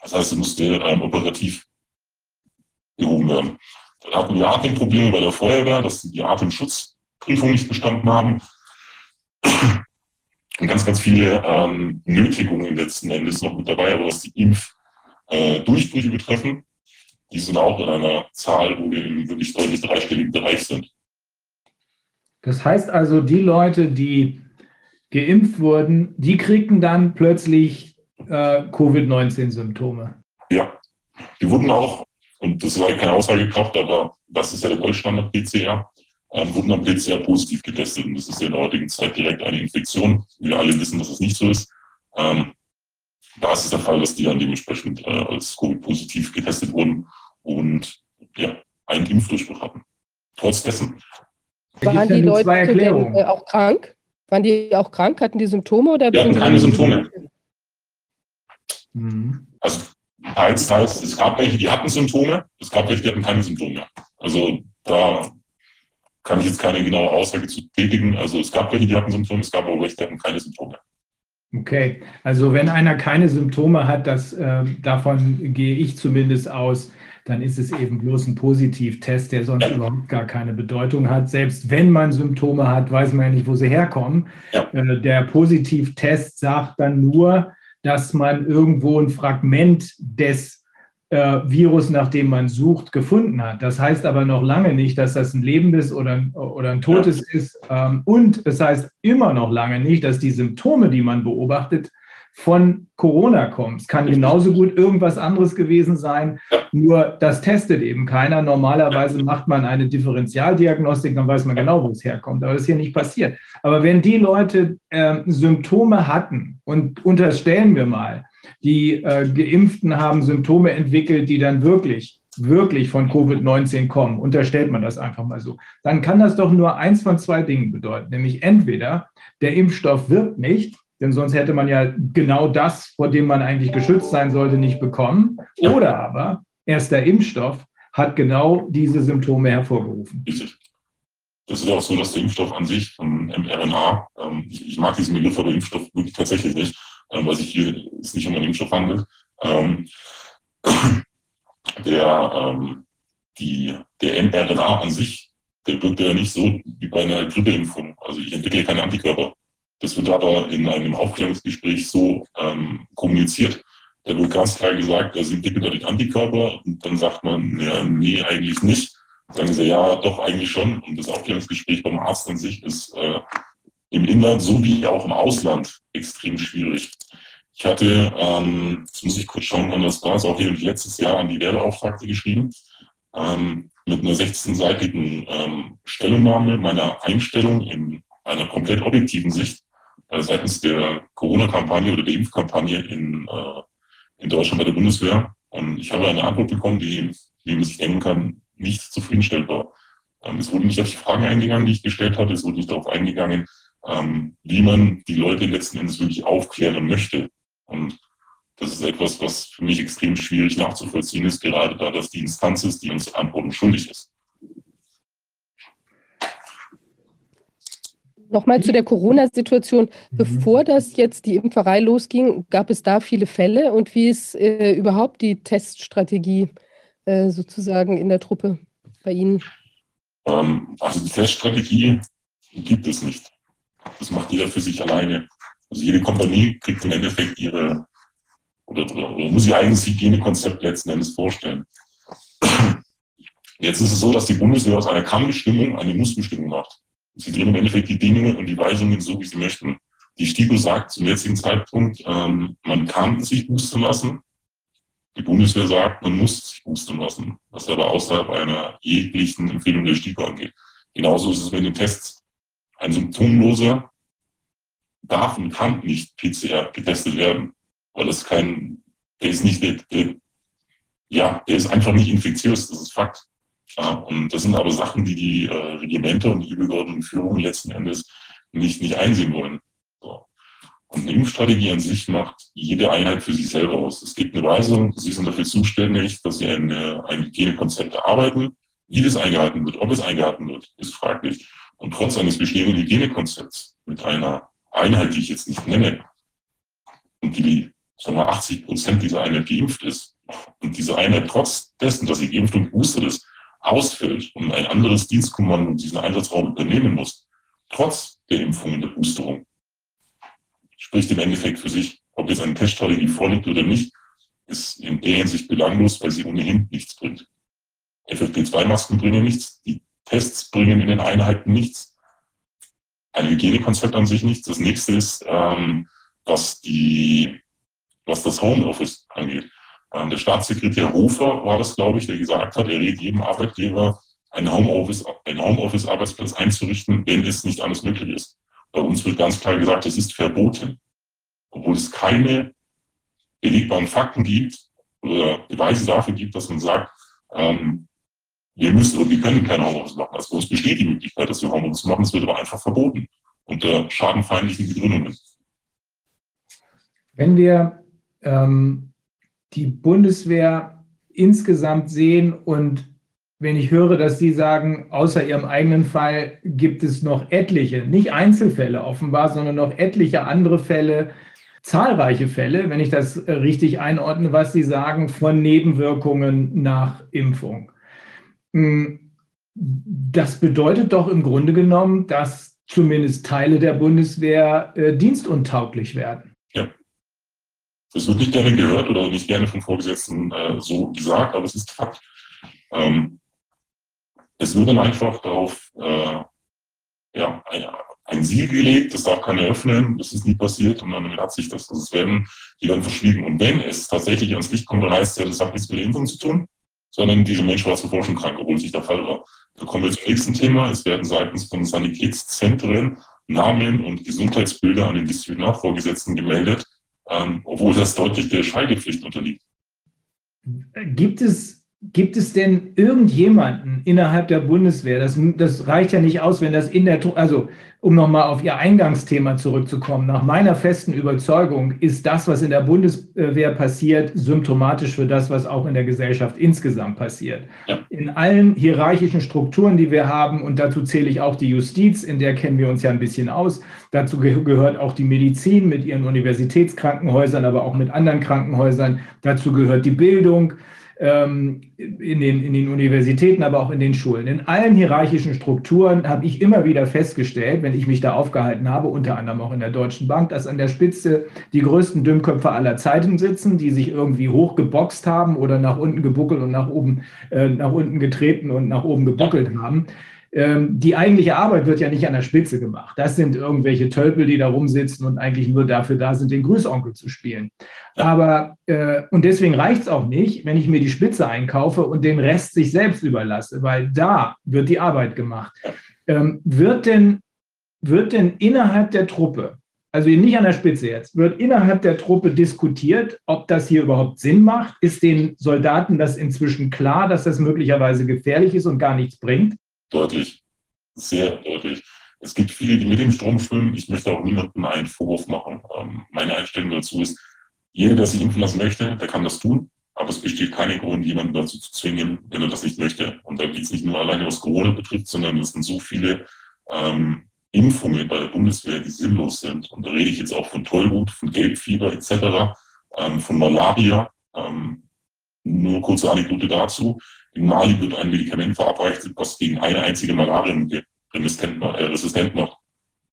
Das heißt, es musste ähm, operativ gehoben werden. Dann hatten wir Atemprobleme bei der Feuerwehr, dass die Atemschutzprüfung nicht bestanden haben. Und ganz, ganz viele ähm, Nötigungen letzten Endes noch mit dabei, aber was die Impfdurchbrüche äh, betreffen, die sind auch in einer Zahl, wo wir im wirklich deutlich dreistelligen Bereich sind. Das heißt also, die Leute, die geimpft wurden, die kriegten dann plötzlich äh, Covid-19-Symptome. Ja, die wurden auch, und das war keine Aussagekraft, aber das ist ja der Goldstandard PCR, ähm, wurden dann PCR positiv getestet. Und das ist ja in der heutigen Zeit direkt eine Infektion. Wir alle wissen, dass es nicht so ist. Ähm, da ist es der Fall, dass die dann dementsprechend äh, als Covid-positiv getestet wurden und ja, einen Impfdurchbruch hatten. Trotz dessen. Waren die Leute denn, äh, auch krank? Waren die auch krank? Hatten die Symptome oder? Die hatten keine Symptome. Mhm. Also teils, teils. Es gab welche, die hatten Symptome. Es gab welche, die hatten keine Symptome. Also da kann ich jetzt keine genaue Aussage zu tätigen. Also es gab welche, die hatten Symptome. Es gab auch welche, die hatten keine Symptome. Okay, also wenn einer keine Symptome hat, das, äh, davon gehe ich zumindest aus, dann ist es eben bloß ein Positivtest, der sonst ja. (clears throat) überhaupt gar keine Bedeutung hat. Selbst wenn man Symptome hat, weiß man ja nicht, wo sie herkommen. Ja. Äh, der Positivtest sagt dann nur, dass man irgendwo ein Fragment des äh, Virus, nach dem man sucht, gefunden hat. Das heißt aber noch lange nicht, dass das ein lebendes oder, oder ein totes ja. ist. Ähm, und es heißt immer noch lange nicht, dass die Symptome, die man beobachtet, von Corona kommt. Es kann genauso gut irgendwas anderes gewesen sein, nur das testet eben keiner. Normalerweise macht man eine Differentialdiagnostik, dann weiß man genau, wo es herkommt. Aber das ist hier nicht passiert. Aber wenn die Leute äh, Symptome hatten und unterstellen wir mal, die äh, Geimpften haben Symptome entwickelt, die dann wirklich, wirklich von Covid-19 kommen, unterstellt man das einfach mal so, dann kann das doch nur eins von zwei Dingen bedeuten. Nämlich entweder der Impfstoff wirkt nicht denn sonst hätte man ja genau das, vor dem man eigentlich geschützt sein sollte, nicht bekommen. Oder aber erst der Impfstoff hat genau diese Symptome hervorgerufen. Das ist auch so, dass der Impfstoff an sich von mRNA, ähm, ich, mag diesen Begriff aber Impfstoff wirklich tatsächlich nicht, ähm, weil sich hier es nicht um einen Impfstoff handelt. Ähm, (clears throat) der, ähm, die, der mRNA an sich, der wirkt ja nicht so wie bei einer Grippeimpfung. Also ich entwickle keine Antikörper. Das wird aber in einem Aufklärungsgespräch so ähm, kommuniziert. Da wird ganz klar gesagt, da sind eindeutig Antikörper. Und dann sagt man, ja, nee, eigentlich nicht. Sagen sie, ja, doch, eigentlich schon. Und das Aufklärungsgespräch beim Arzt an sich ist äh, im Inland sowie auch im Ausland extrem schwierig. Ich hatte, ähm, jetzt muss ich kurz schauen, wann das war, ist auch hier letztes Jahr an die Werbeauftragte geschrieben, ähm, mit einer 16-seitigen ähm, Stellungnahme meiner Einstellung in einer komplett objektiven Sicht seitens der Corona-Kampagne oder der Impfkampagne in, äh, in Deutschland bei der Bundeswehr. Und ich habe eine Antwort bekommen, die, wie man sich denken kann, nicht zufriedenstellend war. Ähm, es wurde nicht auf die Fragen eingegangen, die ich gestellt hatte. Es wurde nicht darauf eingegangen, ähm, wie man die Leute letzten Endes wirklich aufklären möchte. Und das ist etwas, was für mich extrem schwierig nachzuvollziehen ist, gerade da das die Instanz ist, die uns Antworten schuldig ist. Nochmal zu der Corona-Situation. Mhm. Bevor das jetzt die Impferei losging, gab es da viele Fälle und wie ist äh, überhaupt die Teststrategie äh, sozusagen in der Truppe bei Ihnen? Ähm, also die Teststrategie gibt es nicht. Das macht jeder für sich alleine. Also jede Kompanie kriegt im Endeffekt ihre oder, oder, oder muss ihr eigenes Hygienekonzept letzten Endes vorstellen. Jetzt ist es so, dass die Bundeswehr aus einer Kammbestimmung eine Mussbestimmung macht. Sie drehen im Endeffekt die Dinge und die Weisungen so, wie sie möchten. Die STIKO sagt zum jetzigen Zeitpunkt, ähm, man kann sich boostern lassen. Die Bundeswehr sagt, man muss sich boostern lassen, was aber außerhalb einer jeglichen Empfehlung der STIKO angeht. Genauso ist es mit den Tests. Ein Symptomloser darf und kann nicht PCR getestet werden. weil das kein, der ist nicht, der, der, ja, der ist einfach nicht infektiös, das ist Fakt. Und das sind aber Sachen, die die äh, Regimenter und die übergeordneten Führungen letzten Endes nicht, nicht einsehen wollen. Und eine Impfstrategie an sich macht jede Einheit für sich selber aus. Es gibt eine Weisung, sie sind dafür zuständig, dass sie eine, ein Hygienekonzept erarbeiten. Wie das eingehalten wird, ob es eingehalten wird, ist fraglich. Und trotz eines bestehenden Hygienekonzepts mit einer Einheit, die ich jetzt nicht nenne, und die, sagen wir, 80 Prozent dieser Einheit geimpft ist, und diese Einheit trotz dessen, dass sie geimpft und boostet ist, ausfällt und ein anderes Dienstkommando diesen Einsatzraum übernehmen muss, trotz der Impfung und der Boosterung, spricht im Endeffekt für sich, ob jetzt eine Teststrategie vorliegt oder nicht, ist in der Hinsicht belanglos, weil sie ohnehin nichts bringt. FFP2-Masken bringen nichts, die Tests bringen in den Einheiten nichts, ein Hygienekonzept an sich nichts. Das nächste ist, ähm, was, die, was das Homeoffice angeht. Ähm, der Staatssekretär Hofer war das, glaube ich, der gesagt hat, er rät jedem Arbeitgeber, einen Homeoffice, Homeoffice-Arbeitsplatz einzurichten, wenn es nicht alles möglich ist. Bei uns wird ganz klar gesagt, es ist verboten. Obwohl es keine belegbaren Fakten gibt oder Beweise dafür gibt, dass man sagt, ähm, wir müssen oder wir können kein Homeoffice machen. Also uns besteht die Möglichkeit, dass wir Homeoffice machen, es wird aber einfach verboten unter schadenfeindlichen Begründungen. Wenn wir ähm, die Bundeswehr insgesamt sehen und wenn ich höre, dass Sie sagen, außer Ihrem eigenen Fall gibt es noch etliche, nicht Einzelfälle offenbar, sondern noch etliche andere Fälle, zahlreiche Fälle, wenn ich das richtig einordne, was Sie sagen, von Nebenwirkungen nach Impfung. Hm, das bedeutet doch im Grunde genommen, dass zumindest Teile der Bundeswehr äh, dienstuntauglich werden. Das wird nicht gerne gehört oder nicht gerne von Vorgesetzten äh, so gesagt, aber es ist Fakt. Ähm, es wird dann einfach darauf äh, ja, ein, ein Siegel gelegt, das darf keiner öffnen, das ist nie passiert und dann hat sich das, das werden, die werden verschwiegen. Und wenn es tatsächlich ans Licht kommt, dann heißt es ja, das hat nichts mit der Impfung zu tun, sondern dieser Mensch war zuvor schon krank, obwohl es nicht der Fall war. Da kommen wir zum nächsten Thema. Es werden seitens von Sanitätszentren Namen und Gesundheitsbilder an den Disziplinarvorgesetzten gemeldet, ähm, obwohl das deutlich der Schweigepflicht unterliegt. Gibt es Gibt es denn irgendjemanden innerhalb der Bundeswehr, das, das reicht ja nicht aus, wenn das in der, also um nochmal auf Ihr Eingangsthema zurückzukommen, nach meiner festen Überzeugung ist das, was in der Bundeswehr passiert, symptomatisch für das, was auch in der Gesellschaft insgesamt passiert. Ja. In allen hierarchischen Strukturen, die wir haben, und dazu zähle ich auch die Justiz, in der kennen wir uns ja ein bisschen aus, dazu gehört auch die Medizin mit ihren Universitätskrankenhäusern, aber auch mit anderen Krankenhäusern, dazu gehört die Bildung, ähm, in, den, in den Universitäten, aber auch in den Schulen. In allen hierarchischen Strukturen habe ich immer wieder festgestellt, wenn ich mich da aufgehalten habe, unter anderem auch in der Deutschen Bank, dass an der Spitze die größten Dümmköpfe aller Zeiten sitzen, die sich irgendwie hochgeboxt haben oder nach unten gebuckelt und nach oben, äh, nach unten getreten und nach oben gebuckelt haben. Ähm, die eigentliche Arbeit wird ja nicht an der Spitze gemacht. Das sind irgendwelche Tölpel, die da rumsitzen und eigentlich nur dafür da sind, den Grüßonkel zu spielen. Aber, äh, und deswegen reicht es auch nicht, wenn ich mir die Spitze einkaufe und den Rest sich selbst überlasse, weil da wird die Arbeit gemacht. Ähm, wird, denn, wird denn innerhalb der Truppe, also nicht an der Spitze jetzt, wird innerhalb der Truppe diskutiert, ob das hier überhaupt Sinn macht? Ist den Soldaten das inzwischen klar, dass das möglicherweise gefährlich ist und gar nichts bringt? Deutlich, sehr deutlich. Es gibt viele, die mit dem Strom schwimmen. Ich möchte auch niemandem einen Vorwurf machen. Ähm, meine Einstellung dazu ist, jeder, der sich impfen lassen möchte, der kann das tun. Aber es besteht kein Grund, jemanden dazu zu zwingen, wenn er das nicht möchte. Und da geht es nicht nur alleine, was Corona betrifft, sondern es sind so viele ähm, Impfungen bei der Bundeswehr, die sinnlos sind. Und da rede ich jetzt auch von Tollwut, von Gelbfieber etc., ähm, von Malaria. Ähm, nur kurze Anekdote dazu. In Mali wird ein Medikament verabreicht, was gegen eine einzige Malaria resistent, äh, macht.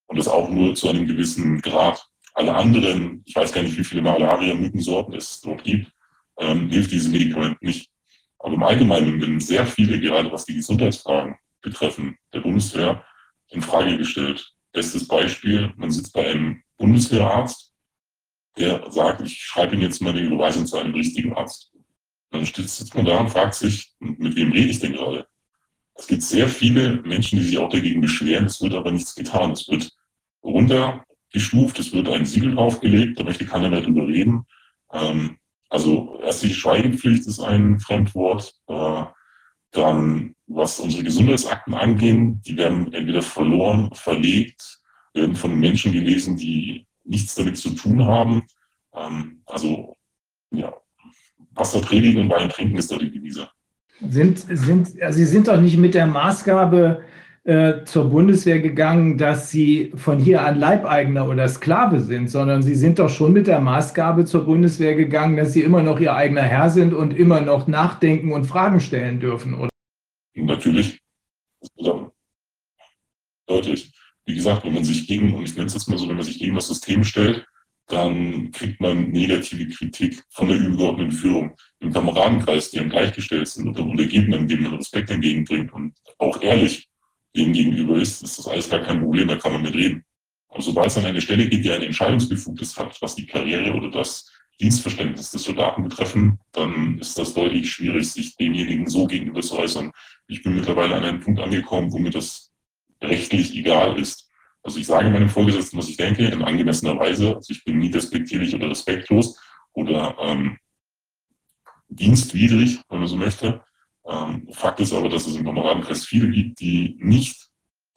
Und das auch nur zu einem gewissen Grad. Alle anderen, ich weiß gar nicht, wie viele Malaria-Mückensorten es dort gibt, ähm, hilft dieses Medikament nicht. Aber im Allgemeinen werden sehr viele, gerade was die Gesundheitsfragen betreffen, der Bundeswehr in Frage gestellt. Bestes Beispiel, man sitzt bei einem Bundeswehrarzt, der sagt, ich schreibe Ihnen jetzt mal eine Überweisung zu einem richtigen Arzt. Dann sitzt man da und fragt sich, mit wem rede ich denn gerade? Es gibt sehr viele Menschen, die sich auch dagegen beschweren, es wird aber nichts getan. Es wird runtergestuft, es wird ein Siegel draufgelegt, da möchte keiner mehr drüber reden. Ähm, also ärztliche Schweigepflicht ist ein Fremdwort. Äh, dann, was unsere Gesundheitsakten angehen, die werden entweder verloren, verlegt, werden von Menschen gelesen, die nichts damit zu tun haben. Ähm, also ja, Wasser predigen und Wein trinken ist da die Devise. Sind, sind, also Sie sind doch nicht mit der Maßgabe äh, zur Bundeswehr gegangen, dass Sie von hier an Leibeigner oder Sklave sind, sondern Sie sind doch schon mit der Maßgabe zur Bundeswehr gegangen, dass Sie immer noch Ihr eigener Herr sind und immer noch nachdenken und Fragen stellen dürfen, oder? Natürlich. Deutlich. Wie gesagt, wenn man sich gegen, und ich nenne es jetzt mal so, wenn man sich gegen das System stellt, dann kriegt man negative Kritik von der übergeordneten Führung. Im Kameradenkreis, die einem gleichgestellt sind oder Untergebenen, dem man Respekt entgegenbringt und auch ehrlich dem gegenüber ist, ist das alles gar kein Problem, da kann man mit reden. Aber sobald es an eine Stelle geht, die eine Entscheidungsbefugnis hat, was die Karriere oder das Dienstverständnis des Soldaten betreffen, dann ist das deutlich schwierig, sich demjenigen so gegenüber zu äußern. Ich bin mittlerweile an einem Punkt angekommen, wo mir das rechtlich egal ist. Also ich sage meinem Vorgesetzten, was ich denke, in angemessener Weise. Also ich bin nie despektierlich oder respektlos oder ähm, dienstwidrig, wenn man so möchte. Ähm, Fakt ist aber, dass es im Kameradenkreis viele gibt, die nicht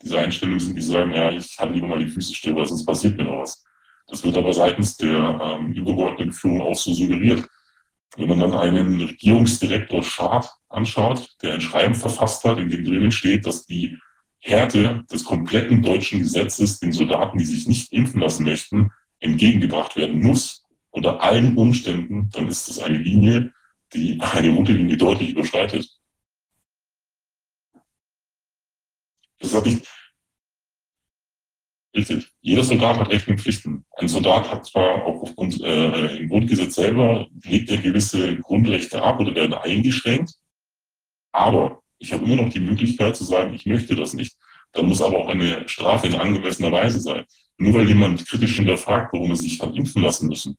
diese Einstellung sind, die sagen, ja, ich halte lieber mal die Füße still, weil sonst passiert mir noch was. Das wird aber seitens der ähm, übergeordneten Führung auch so suggeriert. Wenn man dann einen Regierungsdirektor Schad anschaut, der ein Schreiben verfasst hat, in dem drinnen steht, dass die Härte des kompletten deutschen Gesetzes den Soldaten, die sich nicht impfen lassen möchten, entgegengebracht werden muss, unter allen Umständen, dann ist das eine Linie, die eine rote Linie deutlich überschreitet. Das habe ich. Richtig. Jeder Soldat hat Rechte und Pflichten. Ein Soldat hat zwar auch aufgrund äh, im Grundgesetz selber legt er gewisse Grundrechte ab oder werden eingeschränkt, aber ich habe immer noch die Möglichkeit zu sagen, ich möchte das nicht. Dann muss aber auch eine Strafe in angemessener Weise sein. Nur weil jemand kritisch hinterfragt, warum er sich hat impfen lassen müssen,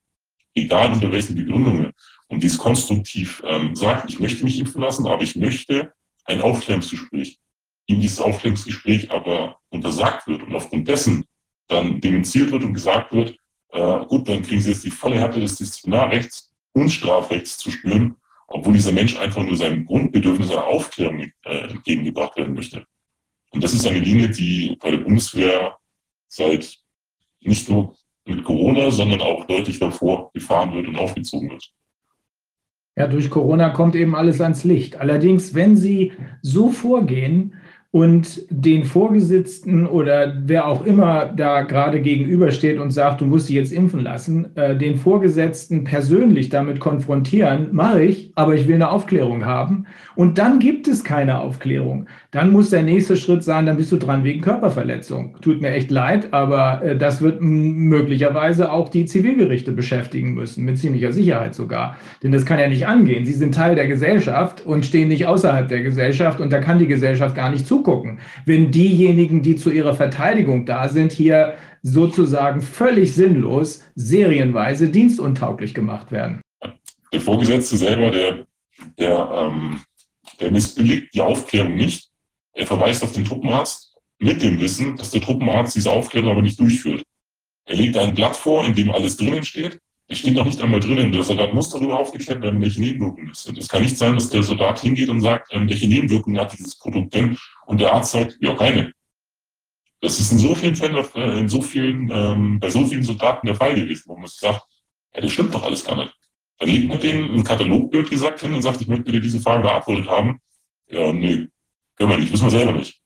egal unter welchen Begründungen, und dies konstruktiv ähm, sagt, ich möchte mich impfen lassen, aber ich möchte ein Aufklärungsgespräch. Ihm dieses Aufklärungsgespräch aber untersagt wird und aufgrund dessen dann denunziert wird und gesagt wird, äh, gut, dann kriegen Sie jetzt die volle Härte des Disziplinarrechts und Strafrechts zu spüren obwohl dieser Mensch einfach nur seinem Grundbedürfnis einer Aufklärung äh, entgegengebracht werden möchte. Und das ist eine Linie, die bei der Bundeswehr seit nicht nur mit Corona, sondern auch deutlich davor gefahren wird und aufgezogen wird. Ja, durch Corona kommt eben alles ans Licht. Allerdings, wenn Sie so vorgehen, und den Vorgesetzten oder wer auch immer da gerade gegenübersteht und sagt, du musst dich jetzt impfen lassen, äh, den Vorgesetzten persönlich damit konfrontieren, mache ich, aber ich will eine Aufklärung haben. Und dann gibt es keine Aufklärung. Dann muss der nächste Schritt sein, dann bist du dran wegen Körperverletzung. Tut mir echt leid, aber äh, das wird möglicherweise auch die Zivilgerichte beschäftigen müssen, mit ziemlicher Sicherheit sogar. Denn das kann ja nicht angehen. Sie sind Teil der Gesellschaft und stehen nicht außerhalb der Gesellschaft und da kann die Gesellschaft gar nicht zugucken. Wenn diejenigen, die zu ihrer Verteidigung da sind, hier sozusagen völlig sinnlos, serienweise dienstuntauglich gemacht werden. Der Vorgesetzte selber, der, der, ähm, der missbilligt die Aufklärung nicht er verweist auf den Truppenarzt mit dem Wissen, dass der Truppenarzt diese Aufklärung aber nicht durchführt. Er legt ein Blatt vor, in dem alles drinnen steht. Es steht noch nicht einmal drinnen, der Soldat muss darüber aufgeklärt werden, welche Nebenwirkungen es sind. Es kann nicht sein, dass der Soldat hingeht und sagt, ähm, welche Nebenwirkungen hat dieses Produkt denn? Und der Arzt sagt, ja, keine. Das ist in so vielen Fällen, äh, in so vielen, ähm, bei so vielen Soldaten der Fall gewesen, wo man sagt, ja, das stimmt doch alles gar nicht. Dann legt man denen ein Katalogbild gesagt hin und sagt, ich möchte dir diese Frage beantwortet haben. Ja, nee, können wir nicht, wissen wir selber nicht.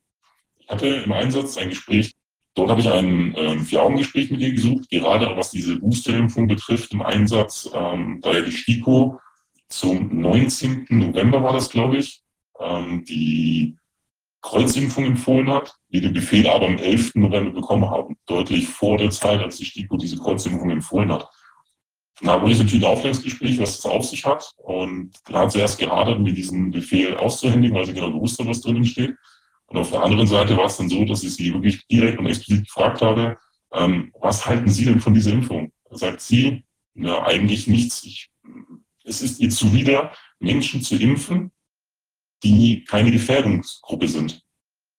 Ich hatte im Einsatz ein Gespräch, dort habe ich ein ähm, Vier-Augen-Gespräch mit ihr gesucht, gerade was diese Boosterimpfung betrifft im Einsatz, ähm, da ja die STIKO zum 19. November war das, glaube ich, ähm, die Kreuzimpfung empfohlen hat, die den Befehl aber am 11. November bekommen haben, deutlich vor der Zeit, als die STIKO diese Kreuzimpfung empfohlen hat. Dann wurde ich natürlich ein Aufklärungsgespräch, was das auf sich hat. Und dann hat sie erst gehadert, mir diesen Befehl auszuhändigen, weil sie genau gewusst hat, was drinnen steht. Und auf der anderen Seite war es dann so, dass ich sie wirklich direkt und explizit gefragt habe, ähm, was halten Sie denn von dieser Impfung? Da sagt sie, na, eigentlich nichts. Ich, es ist ihr zuwider, Menschen zu impfen, die keine Gefährdungsgruppe sind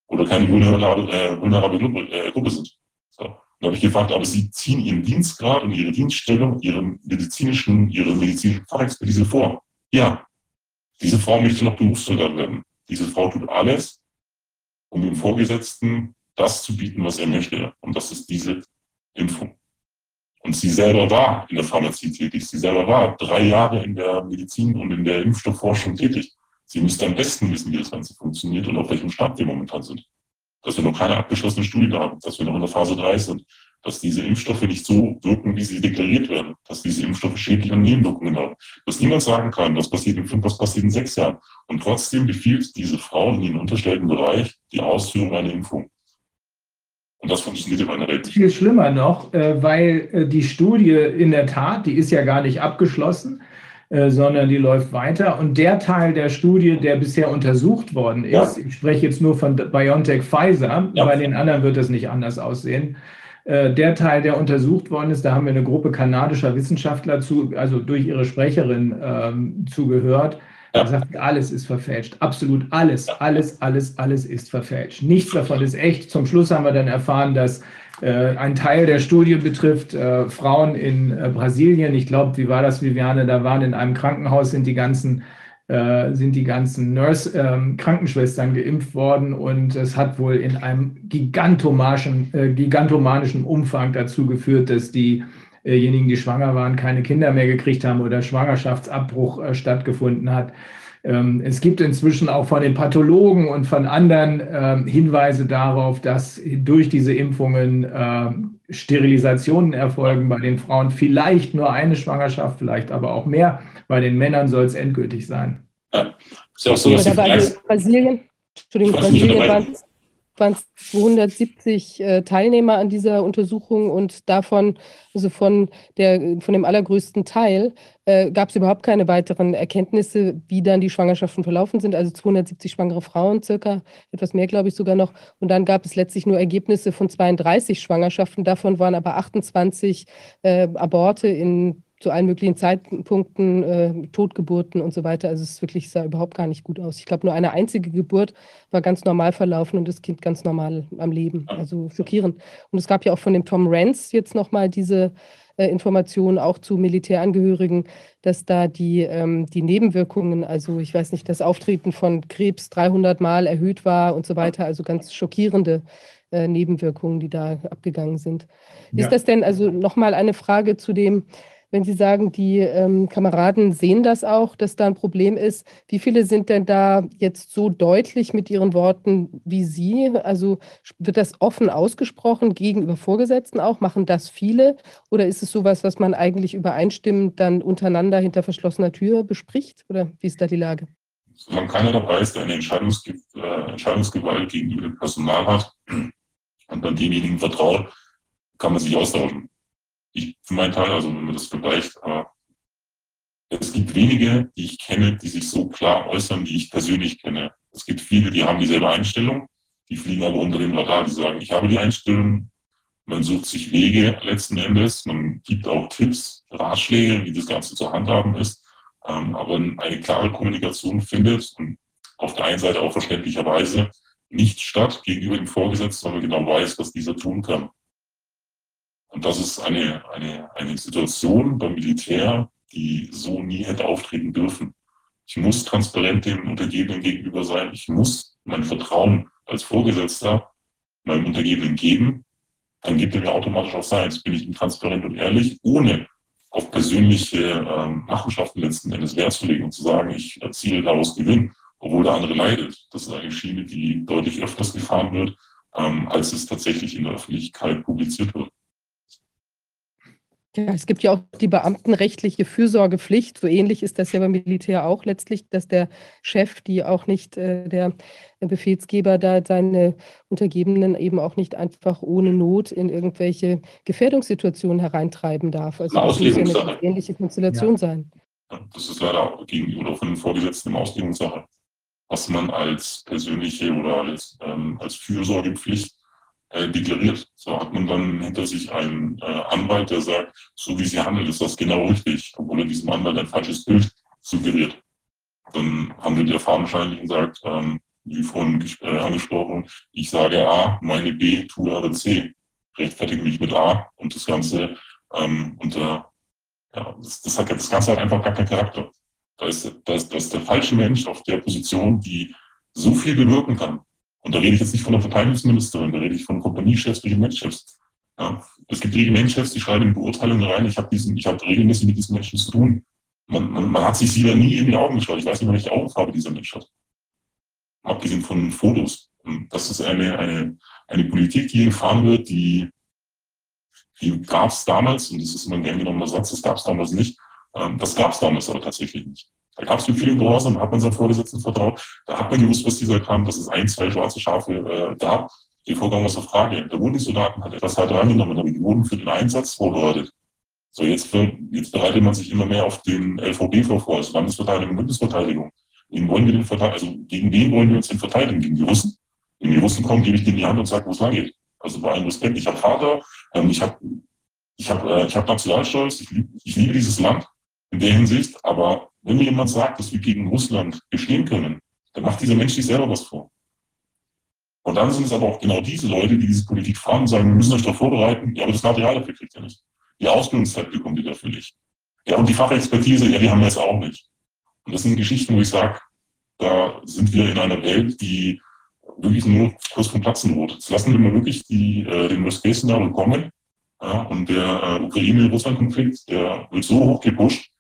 oder keine vulnerable, äh, äh, Gruppe sind. Da habe ich gefragt, aber Sie ziehen Ihren Dienstgrad und Ihre Dienststellung, Ihren medizinischen, Ihre medizinische Fachexpertise vor. Ja, diese Frau möchte noch Berufssoldat werden. Diese Frau tut alles, um dem Vorgesetzten das zu bieten, was er möchte. Und das ist diese Impfung. Und sie selber war in der Pharmazie tätig. Sie selber war drei Jahre in der Medizin und in der Impfstoffforschung tätig. Sie müsste am besten wissen, wie das Ganze funktioniert und auf welchem Stand wir momentan sind. Dass wir noch keine abgeschlossene Studie haben, dass wir noch in der Phase 3 sind, dass diese Impfstoffe nicht so wirken, wie sie deklariert werden, dass diese Impfstoffe schädliche Nebenwirkungen haben. Dass niemand sagen kann, was passiert in fünf, was passiert in sechs Jahren. Und trotzdem befiehlt diese Frau in ihrem unterstellten Bereich die Ausführung einer Impfung. Und das funktioniert in meiner Welt. Viel schlimmer noch, äh, weil äh, die Studie in der Tat, die ist ja gar nicht abgeschlossen, sondern die läuft weiter. Und der Teil der Studie, der bisher untersucht worden ist, ja. ich spreche jetzt nur von BioNTech Pfizer, ja. bei den anderen wird es nicht anders aussehen. Der Teil, der untersucht worden ist, da haben wir eine Gruppe kanadischer Wissenschaftler zu, also durch ihre Sprecherin ähm, zugehört, er sagt, alles ist verfälscht. Absolut alles, alles, alles, alles ist verfälscht. Nichts davon ist echt. Zum Schluss haben wir dann erfahren, dass äh, ein Teil der Studie betrifft äh, Frauen in äh, Brasilien. Ich glaube, wie war das, Viviane? Da waren in einem Krankenhaus sind die ganzen äh, sind die ganzen Nurse, ähm, Krankenschwestern geimpft worden und es hat wohl in einem gigantomanischen, äh, gigantomanischen Umfang dazu geführt, dass die diejenigen, die schwanger waren, keine Kinder mehr gekriegt haben oder Schwangerschaftsabbruch äh, stattgefunden hat. Ähm, es gibt inzwischen auch von den Pathologen und von anderen ähm, Hinweise darauf, dass durch diese Impfungen ähm, Sterilisationen erfolgen bei den Frauen. Vielleicht nur eine Schwangerschaft, vielleicht aber auch mehr. Bei den Männern soll es endgültig sein. Ja, ist ja auch so, dass Brasilien, Entschuldigung, Brasilien waren waren es 270 äh, Teilnehmer an dieser Untersuchung und davon, also von, der, von dem allergrößten Teil, äh, gab es überhaupt keine weiteren Erkenntnisse, wie dann die Schwangerschaften verlaufen sind. Also 270 schwangere Frauen circa, etwas mehr glaube ich sogar noch. Und dann gab es letztlich nur Ergebnisse von 32 Schwangerschaften. Davon waren aber 28 äh, Aborte in zu allen möglichen Zeitpunkten, äh, Totgeburten und so weiter. Also es wirklich sah überhaupt gar nicht gut aus. Ich glaube, nur eine einzige Geburt war ganz normal verlaufen und das Kind ganz normal am Leben. Also schockierend. Und es gab ja auch von dem Tom Rance jetzt nochmal diese äh, Informationen auch zu Militärangehörigen, dass da die, ähm, die Nebenwirkungen, also ich weiß nicht, das Auftreten von Krebs 300 Mal erhöht war und so weiter. Also ganz schockierende äh, Nebenwirkungen, die da abgegangen sind. Ja. Ist das denn also nochmal eine Frage zu dem, wenn Sie sagen, die ähm, Kameraden sehen das auch, dass da ein Problem ist, wie viele sind denn da jetzt so deutlich mit ihren Worten wie Sie? Also wird das offen ausgesprochen gegenüber Vorgesetzten auch? Machen das viele? Oder ist es sowas, was man eigentlich übereinstimmend dann untereinander hinter verschlossener Tür bespricht? Oder wie ist da die Lage? Solange keiner dabei ist, der eine Entscheidungsge äh, Entscheidungsgewalt gegenüber dem Personal hat und dann denjenigen vertraut, kann man sich austauschen ich für meinen Teil, also wenn man das vergleicht, aber es gibt wenige, die ich kenne, die sich so klar äußern, die ich persönlich kenne. Es gibt viele, die haben dieselbe Einstellung, die fliegen aber unter dem Radar, die sagen, ich habe die Einstellung, man sucht sich Wege letzten Endes, man gibt auch Tipps, Ratschläge, wie das Ganze zu handhaben ist, ähm, aber eine klare Kommunikation findet und auf der einen Seite auch verständlicherweise nicht statt gegenüber dem Vorgesetzten, sondern genau weiß, was dieser tun kann. Und das ist eine, eine, eine Situation beim Militär, die so nie hätte auftreten dürfen. Ich muss transparent dem Untergebenen gegenüber sein. Ich muss mein Vertrauen als Vorgesetzter meinem Untergebenen geben. Dann gibt er mir automatisch auch sein. Jetzt bin ich ihm transparent und ehrlich, ohne auf persönliche ähm, Machenschaften letzten Endes Wert zu legen und zu sagen, ich erziele daraus Gewinn, obwohl der andere leidet. Das ist eine Schiene, die deutlich öfters gefahren wird, ähm, als es tatsächlich in der Öffentlichkeit publiziert wird. Ja, es gibt ja auch die beamtenrechtliche Fürsorgepflicht. So ähnlich ist das ja beim Militär auch letztlich, dass der Chef, die auch nicht äh, der Befehlsgeber, da seine Untergebenen eben auch nicht einfach ohne Not in irgendwelche Gefährdungssituationen hereintreiben darf. Also das muss ja eine ähnliche Konstellation ja. sein. Das ist leider auch gegenüber von den Vorgesetzten eine Auslegungssache, was man als persönliche oder als, ähm, als Fürsorgepflicht äh, deklariert. So hat man dann hinter sich einen äh, Anwalt, der sagt, so wie sie handelt, ist das genau richtig, obwohl er diesem Anwalt ein falsches Bild suggeriert. Dann handelt der fadenscheinlich und sagt, ähm, wie vorhin äh, angesprochen, ich sage A, meine B, tue aber C. rechtfertige mich mit A und das Ganze ähm, unter, ja, das, das, hat, das Ganze hat einfach gar keinen Charakter. Da ist, da, ist, da ist der falsche Mensch auf der Position, die so viel bewirken kann. Und da rede ich jetzt nicht von der Verteidigungsministerin, da rede ich von Kompaniechefs, Regimentchefs. Ja, es gibt Regimentchefs, die schreiben in Beurteilungen rein, ich habe habe regelmäßig mit diesen Menschen zu tun. Man, man, man hat sich sie ja nie in die Augen geschaut. Ich weiß nicht, welche Augenfarbe dieser Mensch hat. Abgesehen von Fotos. Und das ist eine, eine, eine Politik, die gefahren wird, die, die gab es damals, und das ist immer ein gern genommener Satz, das gab es damals nicht. Ähm, das gab es damals aber tatsächlich nicht. Da gab es viel Gehorsam, hat man seinen Vorgesetzten vertraut. Da hat man gewusst, was die gesagt haben, dass es ein, zwei schwarze Schafe äh, gab. Die Vorgang was zur Frage. Da wurden die Soldaten halt etwas härter angenommen, aber die wurden für den Einsatz vorbereitet. So, jetzt, für, jetzt bereitet man sich immer mehr auf den LVB vor, also Landesverteidigung und Bundesverteidigung. Gegen, wollen wir den also gegen wen wollen wir uns denn verteidigen? Gegen die Russen? Wenn die Russen kommen, gebe ich denen die Hand und sage, wo es lang geht. Also bei allem Respekt, ich habe Vater, ähm, ich habe ich hab, äh, ich hab Nationalstolz, ich, ich liebe dieses Land in der Hinsicht, aber wenn mir jemand sagt, dass wir gegen Russland bestehen können, dann macht dieser Mensch sich selber was vor. Und dann sind es aber auch genau diese Leute, die diese Politik fahren und sagen, wir müssen euch darauf vorbereiten, ja, aber das Material dafür kriegt ihr nicht. Die Ausbildungszeit bekommt ihr dafür nicht. Ja, und die Fachexpertise, ja, die haben wir jetzt auch nicht. Und das sind Geschichten, wo ich sage, da sind wir in einer Welt, die wirklich nur kurz vom Platzen droht. Jetzt lassen wir mal wirklich die, äh, den Worst-Case-Szenario kommen. Ja, und der äh, Ukraine-Russland-Konflikt, der wird so hoch gepusht,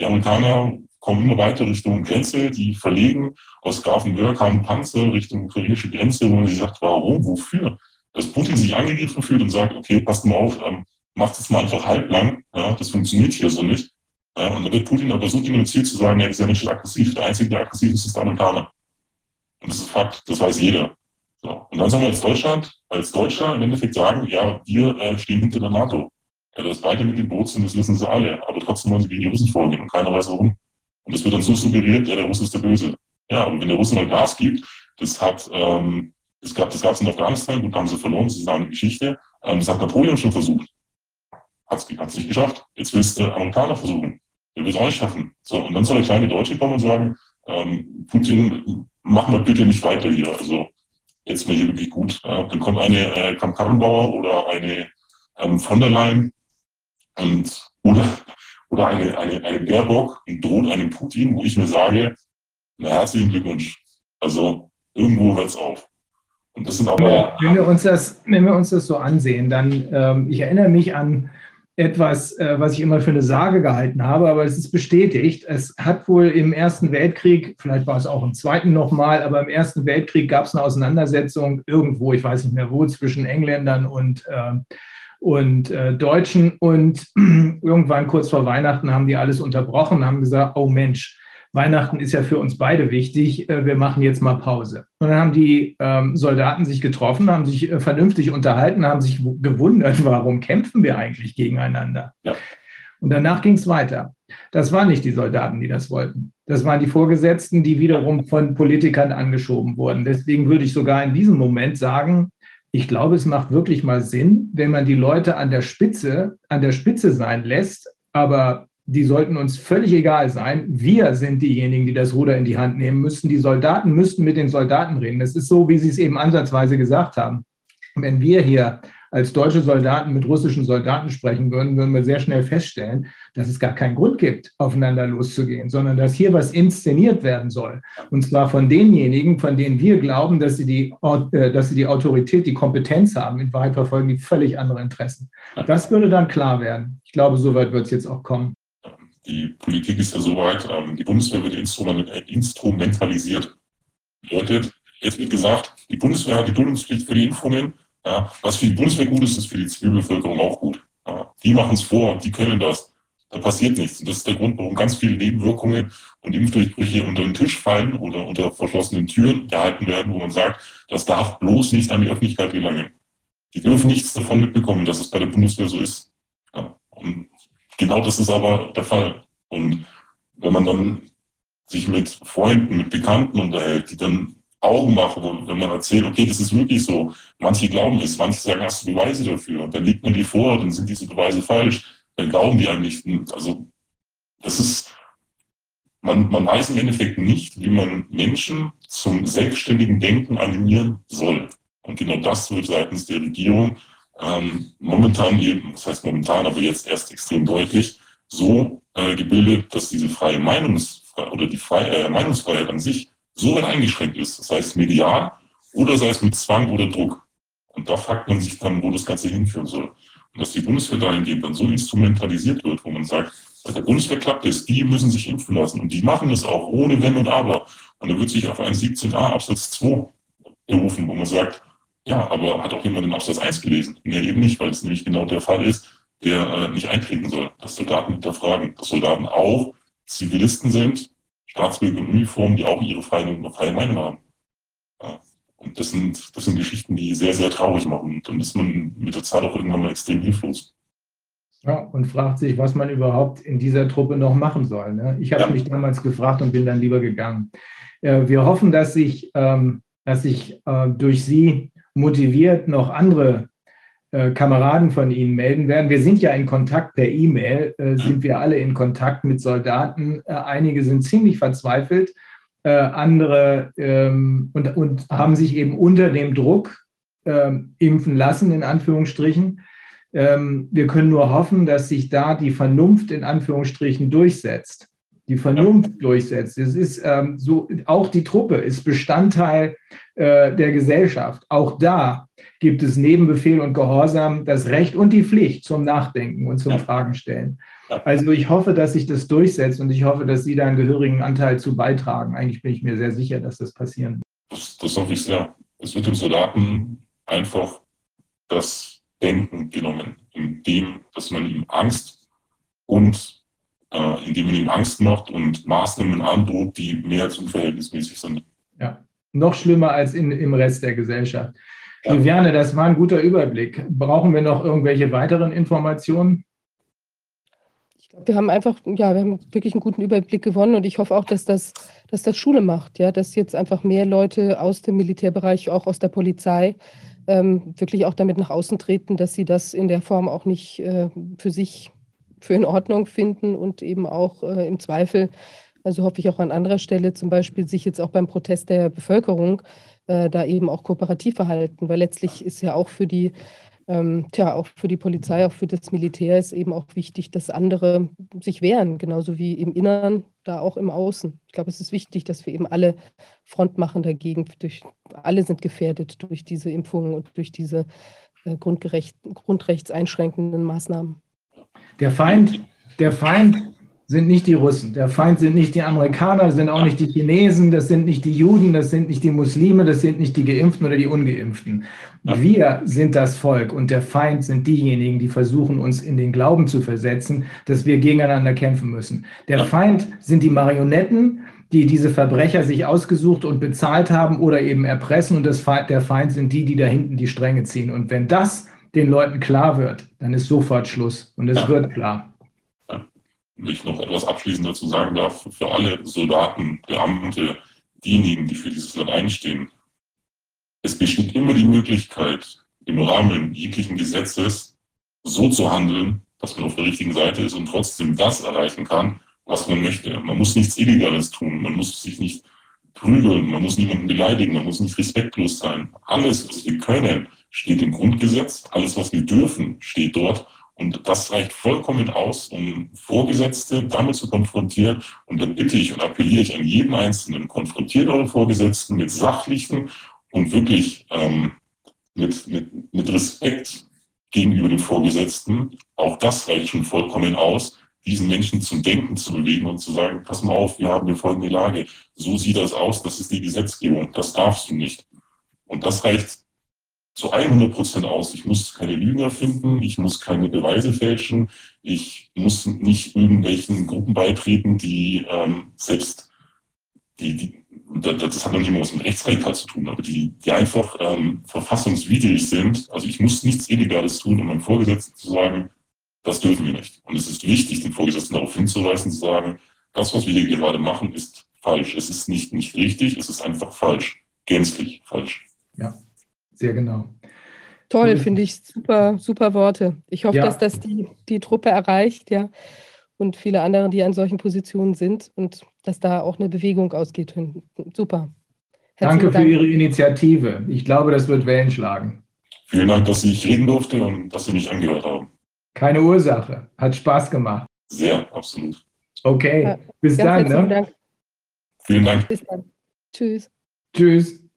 die Amerikaner kommen immer weiter Richtung Grenze, die verlegen aus Grafenberg haben Panzer Richtung ukrainische Grenze, wo man sich sagt, warum, wofür? Dass Putin sich angegriffen fühlt und sagt, okay, passt mal auf, ähm, macht es mal einfach halblang, ja, das funktioniert hier so nicht. Ja, und dann wird Putin aber so denunziert zu sagen, ja, ist ja nicht aggressiv, der Einzige, der aggressiv ist, ist der Amerikaner. Und das ist Fakt, das weiß jeder. So. Und dann sollen wir als Deutschland, als Deutscher im Endeffekt sagen, ja, wir äh, stehen hinter der NATO. Ja, dass beide mit dem Boot sind, das wissen sie alle. Aber trotzdem wollen sie gegen die Russen vorgehen und keiner weiß warum. Und das wird dann so suggeriert, ja, der Russe ist der Böse. Ja, aber wenn der Russe mal Gas gibt, das hat, ähm, das gab es gab's in Afghanistan, gut, haben sie verloren, das ist eine Geschichte. Ähm, das hat Napoleon schon versucht. Hat es nicht geschafft. Jetzt willst du Amerikaner versuchen. Der will es auch nicht schaffen. So, und dann soll der kleine Deutsche kommen und sagen, ähm, Putin, mach mal bitte nicht weiter hier. Also jetzt mal hier wirklich gut. Äh, dann kommt eine äh, Kamp-Karrenbauer oder eine ähm, von der Leyen und, oder, oder eine, eine, eine Baerbock und droht einem Putin, wo ich mir sage, na, herzlichen Glückwunsch. Also irgendwo hört es auf. Und das sind aber. Wenn wir uns das, wenn wir uns das so ansehen, dann, ähm, ich erinnere mich an etwas, äh, was ich immer für eine Sage gehalten habe, aber es ist bestätigt. Es hat wohl im Ersten Weltkrieg, vielleicht war es auch im Zweiten nochmal, aber im Ersten Weltkrieg gab es eine Auseinandersetzung irgendwo, ich weiß nicht mehr wo, zwischen Engländern und, äh, und äh, Deutschen. Und (clears throat) irgendwann kurz vor Weihnachten haben die alles unterbrochen haben gesagt, oh Mensch, Weihnachten ist ja für uns beide wichtig, äh, wir machen jetzt mal Pause. Und dann haben die ähm, Soldaten sich getroffen, haben sich äh, vernünftig unterhalten, haben sich gewundert, (laughs) warum kämpfen wir eigentlich gegeneinander. Ja. Und danach ging es weiter. Das waren nicht die Soldaten, die das wollten. Das waren die Vorgesetzten, die wiederum von Politikern angeschoben wurden. Deswegen würde ich sogar in diesem Moment sagen, ich glaube, es macht wirklich mal Sinn, wenn man die Leute an der Spitze, an der Spitze sein lässt, aber die sollten uns völlig egal sein. Wir sind diejenigen, die das Ruder in die Hand nehmen müssen. Die Soldaten müssten mit den Soldaten reden. Das ist so, wie Sie es eben ansatzweise gesagt haben. Wenn wir hier als deutsche Soldaten mit russischen Soldaten sprechen würden, würden wir sehr schnell feststellen, dass es gar keinen Grund gibt, aufeinander loszugehen, sondern dass hier was inszeniert werden soll. Und zwar von denjenigen, von denen wir glauben, dass sie die, äh, dass sie die Autorität, die Kompetenz haben. In Wahrheit verfolgen die völlig andere Interessen. Das würde dann klar werden. Ich glaube, so weit wird es jetzt auch kommen. Die Politik ist ja soweit, ähm, die Bundeswehr wird instrumentalisiert. Bedeutet, jetzt wird gesagt, die Bundeswehr hat die Duldungspflicht für die Impfungen. Ja, was für die Bundeswehr gut ist, ist für die Zivilbevölkerung auch gut. Ja, die machen es vor, die können das. Da passiert nichts. Und das ist der Grund, warum ganz viele Nebenwirkungen und Impfdurchbrüche unter den Tisch fallen oder unter verschlossenen Türen gehalten werden, wo man sagt, das darf bloß nicht an die Öffentlichkeit gelangen. Die dürfen nichts davon mitbekommen, dass es bei der Bundeswehr so ist. Ja, und Genau das ist aber der Fall. Und wenn man dann sich mit Freunden, mit Bekannten unterhält, die dann Augen machen, wenn man erzählt, okay, das ist wirklich so. Manche glauben es, manche sagen, hast du Beweise dafür? Und dann legt man die vor, dann sind diese Beweise falsch. Dann glauben die eigentlich, also das ist, man, man weiß im Endeffekt nicht, wie man Menschen zum selbstständigen Denken animieren soll. Und genau das wird seitens der Regierung ähm, momentan eben, das heißt momentan, aber jetzt erst extrem deutlich, so äh, gebildet, dass diese freie Meinungsfreiheit oder die freie, äh, Meinungsfreiheit an sich so weit eingeschränkt ist, das heißt medial oder sei es mit Zwang oder Druck. Und da fragt man sich dann, wo das Ganze hinführen soll. Und dass die Bundeswehr dahingehend dann so instrumentalisiert wird, wo man sagt, der Bundeswehr klappt es, die müssen sich impfen lassen und die machen es auch ohne Wenn und Aber. Und dann wird sich auf einen 17a Absatz 2 berufen, wo man sagt, ja, aber hat auch jemand den Absatz 1 gelesen? Nee, eben nicht, weil es nämlich genau der Fall ist, der äh, nicht eintreten soll, dass Soldaten hinterfragen, dass Soldaten auch Zivilisten sind, Staatsbürger in Uniform, die auch ihre freie, freie Meinung haben. Und das sind, das sind Geschichten, die sehr, sehr traurig machen. Und dann ist man mit der Zeit auch irgendwann mal extrem hilflos. Ja, und fragt sich, was man überhaupt in dieser Truppe noch machen soll. Ne? Ich habe ja. mich damals gefragt und bin dann lieber gegangen. Äh, wir hoffen, dass sich, ähm, dass äh, durch Sie motiviert noch andere äh, Kameraden von Ihnen melden werden. Wir sind ja in Kontakt per E-Mail, äh, sind wir alle in Kontakt mit Soldaten. Äh, einige sind ziemlich verzweifelt, äh, andere ähm, und, und haben sich eben unter dem Druck ähm, impfen lassen, in Anführungsstrichen. Ähm, wir können nur hoffen, dass sich da die Vernunft in Anführungsstrichen durchsetzt. Die Vernunft ja. durchsetzt. Es ist ähm, so, auch die Truppe ist Bestandteil äh, der Gesellschaft. Auch da gibt es neben Befehl und Gehorsam das Recht und die Pflicht zum Nachdenken und zum ja. Fragen stellen. Also ich hoffe, dass sich das durchsetzt und ich hoffe, dass Sie da einen gehörigen Anteil zu beitragen. Eigentlich bin ich mir sehr sicher, dass das passieren wird. Das, das hoffe ich sehr. Es wird dem Soldaten einfach das Denken genommen, indem dass man ihm Angst und äh, indem man ihm Angst macht und Maßnahmen androht, die mehr als unverhältnismäßig sind. Ja, noch schlimmer als in, im Rest der Gesellschaft. Ja. Viviane, das war ein guter Überblick. Brauchen wir noch irgendwelche weiteren Informationen? Wir haben einfach, ja, wir haben wirklich einen guten Überblick gewonnen und ich hoffe auch, dass das, dass das Schule macht, ja, dass jetzt einfach mehr Leute aus dem Militärbereich, auch aus der Polizei, ähm, wirklich auch damit nach außen treten, dass sie das in der Form auch nicht äh, für sich für in Ordnung finden und eben auch äh, im Zweifel, also hoffe ich auch an anderer Stelle zum Beispiel, sich jetzt auch beim Protest der Bevölkerung äh, da eben auch kooperativ verhalten, weil letztlich ist ja auch für die ähm, tja, auch für die Polizei, auch für das Militär ist eben auch wichtig, dass andere sich wehren, genauso wie im Inneren, da auch im Außen. Ich glaube, es ist wichtig, dass wir eben alle Front machen dagegen. Durch, alle sind gefährdet durch diese Impfungen und durch diese äh, grundrechtseinschränkenden Maßnahmen. Der Feind, der Feind sind nicht die Russen. Der Feind sind nicht die Amerikaner, sind auch nicht die Chinesen, das sind nicht die Juden, das sind nicht die Muslime, das sind nicht die Geimpften oder die Ungeimpften. Wir sind das Volk und der Feind sind diejenigen, die versuchen, uns in den Glauben zu versetzen, dass wir gegeneinander kämpfen müssen. Der Feind sind die Marionetten, die diese Verbrecher sich ausgesucht und bezahlt haben oder eben erpressen und das Feind, der Feind sind die, die da hinten die Stränge ziehen. Und wenn das den Leuten klar wird, dann ist sofort Schluss und es wird klar wenn ich noch etwas abschließend dazu sagen darf, für alle Soldaten, Beamte, diejenigen, die für dieses Land einstehen, es besteht immer die Möglichkeit, im Rahmen jeglichen Gesetzes so zu handeln, dass man auf der richtigen Seite ist und trotzdem das erreichen kann, was man möchte. Man muss nichts Illegales tun, man muss sich nicht prügeln, man muss niemanden beleidigen, man muss nicht respektlos sein. Alles, was wir können, steht im Grundgesetz, alles, was wir dürfen, steht dort und das reicht vollkommen aus, um Vorgesetzte damit zu konfrontieren. Und dann bitte ich und appelliere ich an jeden Einzelnen, konfrontiert eure Vorgesetzten mit sachlichen und wirklich ähm, mit, mit, mit Respekt gegenüber den Vorgesetzten. Auch das reicht schon vollkommen aus, diesen Menschen zum Denken zu bewegen und zu sagen, pass mal auf, wir haben eine folgende Lage. So sieht das aus, das ist die Gesetzgebung, das darfst du nicht. Und das reicht zu 100 Prozent aus. Ich muss keine Lügen erfinden, ich muss keine Beweise fälschen, ich muss nicht irgendwelchen Gruppen beitreten, die ähm, selbst, die, die, das hat noch nicht mal was mit Rechtsradikal zu tun, aber die, die einfach ähm, verfassungswidrig sind. Also ich muss nichts Illegales tun, um meinem Vorgesetzten zu sagen, das dürfen wir nicht. Und es ist wichtig, den Vorgesetzten darauf hinzuweisen, zu sagen, das, was wir hier gerade machen, ist falsch. Es ist nicht, nicht richtig, es ist einfach falsch. Gänzlich falsch. Ja sehr genau. Toll, finde ich super, super Worte. Ich hoffe, ja. dass das die, die Truppe erreicht, ja, und viele andere, die an solchen Positionen sind und dass da auch eine Bewegung ausgeht. Super. Herzlichen Danke für Dank. Ihre Initiative. Ich glaube, das wird Wellen schlagen. Vielen Dank, dass ich reden durfte und dass Sie mich angehört haben. Keine Ursache. Hat Spaß gemacht. Sehr, absolut. Okay, Ja, bis Ganz dann. herzlichen Ne? Dank. Vielen Dank. Bis dann. Tschüss. Tschüss.